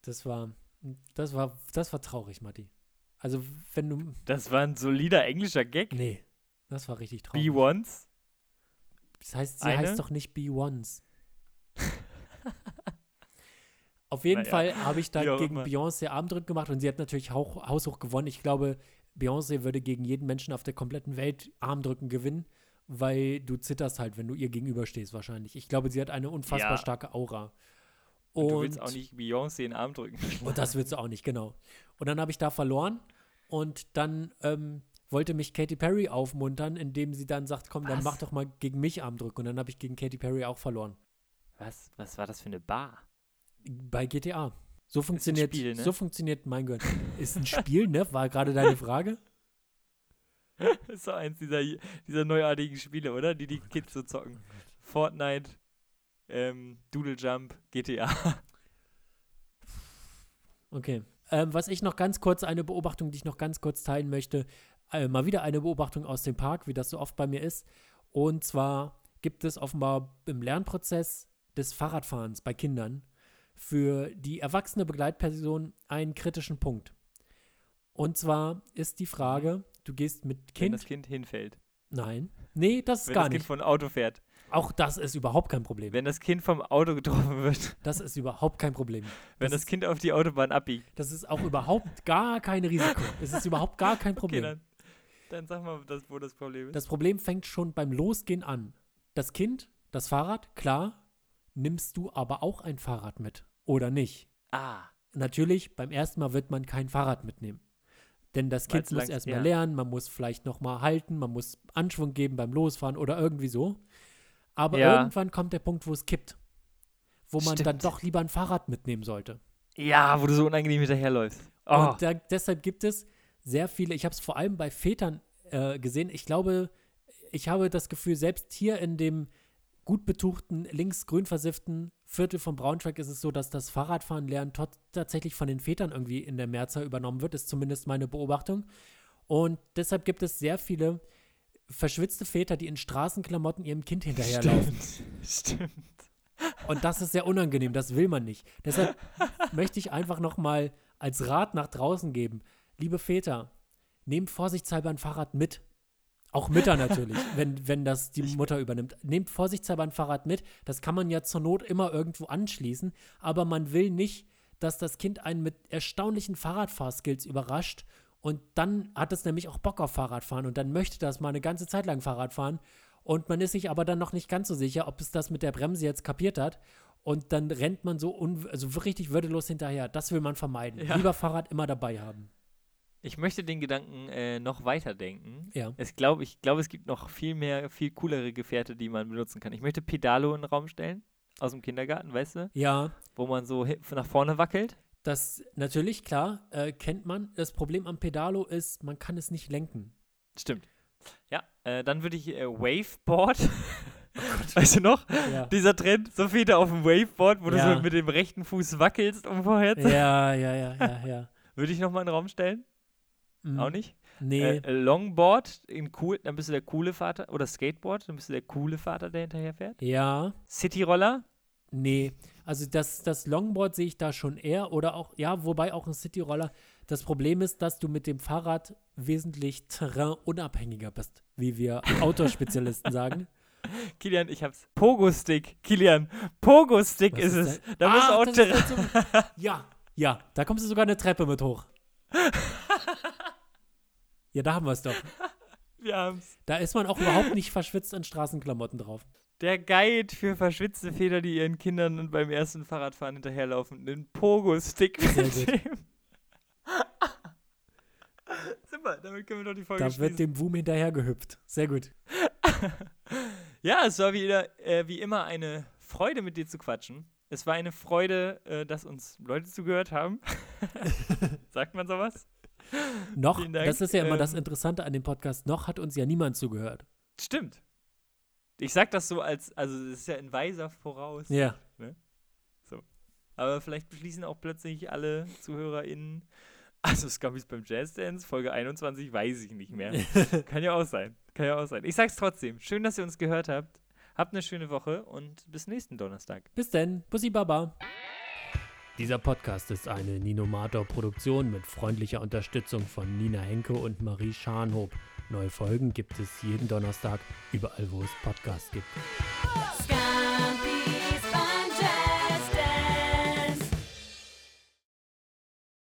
Das war, das war, das war traurig, Matti. Also wenn du, Das war ein solider englischer Gag. nee, das war richtig traurig. B1s. Das heißt, sie Eine? heißt doch nicht B1s. Auf jeden Naja, Fall habe ich da gegen. Beyoncé Armdrücken gemacht und sie hat natürlich hauch, haushoch gewonnen. Ich glaube, Beyoncé würde gegen jeden Menschen auf der kompletten Welt Armdrücken gewinnen, weil du zitterst halt, wenn du ihr gegenüberstehst wahrscheinlich. Ich glaube, sie hat eine unfassbar Ja. starke Aura. Und du willst auch nicht Beyoncé in den Arm drücken. Und das willst du auch nicht, genau. Und dann habe ich da verloren und dann ähm, wollte mich Katy Perry aufmuntern, indem sie dann sagt, komm, dann Was? mach doch mal gegen mich Armdrücken. Und dann habe ich gegen Katy Perry auch verloren. Was? Was war das für eine Bar? Bei GTA. So funktioniert, Spiel, ne? so funktioniert mein Gehirn. Ist ein Spiel, ne? War gerade deine Frage? Das ist so eins dieser, dieser neuartigen Spiele, oder? Die die Kids so zocken. Fortnite, ähm, Doodle Jump, GTA. Okay. Ähm, was ich noch ganz kurz, eine Beobachtung, die ich noch ganz kurz teilen möchte, äh, mal wieder eine Beobachtung aus dem Park, wie das so oft bei mir ist. Und zwar gibt es offenbar im Lernprozess des Fahrradfahrens bei Kindern für die erwachsene Begleitperson einen kritischen Punkt. Und zwar ist die Frage, du gehst mit Wenn Kind. das Kind hinfällt. Nein. Nee, das ist Wenn gar das Kind nicht. von Auto fährt. Auch das ist überhaupt kein Problem. Wenn das Kind vom Auto getroffen wird. Das ist überhaupt kein Problem. Wenn das, ist, Kind auf die Autobahn abbiegt. das ist auch überhaupt gar kein Risiko. Es ist überhaupt gar kein Okay, Problem. dann, dann sag mal, das, wo das Problem ist. Das Problem fängt schon beim Losgehen an. Das Kind, das Fahrrad, klar, nimmst du aber auch ein Fahrrad mit oder nicht. ah, Natürlich, beim ersten Mal wird man kein Fahrrad mitnehmen. Denn das Kind Weil's muss lang- erstmal ja. lernen, man muss vielleicht nochmal halten, man muss Anschwung geben beim Losfahren oder irgendwie so. Aber Ja. irgendwann kommt der Punkt, wo es kippt. Wo man dann Stimmt. doch lieber ein Fahrrad mitnehmen sollte. ja, wo du so unangenehm hinterherläufst. Oh, Und da, deshalb gibt es sehr viele, ich habe es vor allem bei Vätern äh, gesehen. Ich glaube, ich habe das Gefühl, selbst hier in dem gut betuchten, links-grün versifften Viertel von Braunschweig ist es so, dass das Fahrradfahren lernen tatsächlich von den Vätern irgendwie in der Mehrzahl übernommen wird, ist zumindest meine Beobachtung. Und deshalb gibt es sehr viele verschwitzte Väter, die in Straßenklamotten ihrem Kind hinterherlaufen. Stimmt. Und das ist sehr unangenehm, das will man nicht. Deshalb möchte ich einfach nochmal als Rat nach draußen geben. Liebe Väter, nehmt vorsichtshalber ein Fahrrad mit. Auch Mütter natürlich, wenn, wenn das die Mutter übernimmt. Nehmt vorsichtshalber ein Fahrrad mit. Das kann man ja zur Not immer irgendwo anschließen. Aber man will nicht, dass das Kind einen mit erstaunlichen Fahrradfahrskills überrascht. Und dann hat es nämlich auch Bock auf Fahrradfahren. Und dann möchte das mal eine ganze Zeit lang Fahrrad fahren. Und man ist sich aber dann noch nicht ganz so sicher, ob es das mit der Bremse jetzt kapiert hat. Und dann rennt man so also richtig würdelos hinterher. Das will man vermeiden. Ja. Lieber Fahrrad immer dabei haben. Ich möchte den Gedanken äh, noch weiterdenken. Ja. Es glaub, ich glaube, es gibt noch viel mehr, viel coolere Gefährte, die man benutzen kann. Ich möchte Pedalo in den Raum stellen. Aus dem Kindergarten, weißt du? Ja, Wo man so nach vorne wackelt. das natürlich, klar, äh, kennt man. Das Problem am Pedalo ist, man kann es nicht lenken. Stimmt. Ja, äh, dann würde ich äh, Waveboard. weißt du noch? Ja. Dieser Trend, so viele auf dem Waveboard, wo Ja. du so mit dem rechten Fuß wackelst, um vorher zu. ja, ja, ja, ja, ja. Würde ich nochmal in den Raum stellen? Mm, Auch nicht? Nee, Äh, Longboard, in cool, dann bist du der coole Vater. Oder Skateboard, dann bist du der coole Vater, der hinterher fährt. ja, Cityroller, nee. Also das, das Longboard sehe ich da schon eher oder auch, ja, wobei auch ein Cityroller. Das Problem ist, dass du mit dem Fahrrad wesentlich terrainunabhängiger bist, wie wir Autospezialisten sagen. Kilian, ich hab's. Pogo-Stick, Kilian. Pogo-Stick ist ist es. Da musst du Ah, auch das Terra- ist halt ja, Ja, da kommst du sogar eine Treppe mit hoch. ja, da haben wir es doch. Wir haben's. Da ist man auch überhaupt nicht verschwitzt in Straßenklamotten drauf. Der Guide für verschwitzte Väter, die ihren Kindern beim ersten Fahrradfahren hinterherlaufen. Den Pogo-Stick mit dem. Super, damit können wir doch die Folge Da schließen. wird dem Boom hinterhergehüpft. Sehr gut. Ja, es war wieder, äh, wie immer eine Freude, mit dir zu quatschen. Es war eine Freude, äh, dass uns Leute zugehört haben. Sagt man sowas? Noch, das ist ja immer das Ähm, Interessante an dem Podcast, noch hat uns ja niemand zugehört. Stimmt. Ich sag das so als, also es ist ja in weiser Voraus. Ja. Aber vielleicht beschließen auch plötzlich alle ZuhörerInnen, also Scummies beim Jazzdance, Folge 21, weiß ich nicht mehr. Kann ja auch sein. Kann ja auch sein. Ich sag's trotzdem. Schön, dass ihr uns gehört habt. Habt eine schöne Woche und bis nächsten Donnerstag. Bis denn. Bussi Baba. Dieser Podcast ist eine Ninomator-Produktion mit freundlicher Unterstützung von Nina Henke und Marie Scharnhob. Neue Folgen gibt es jeden Donnerstag, überall wo es Podcasts gibt. Sky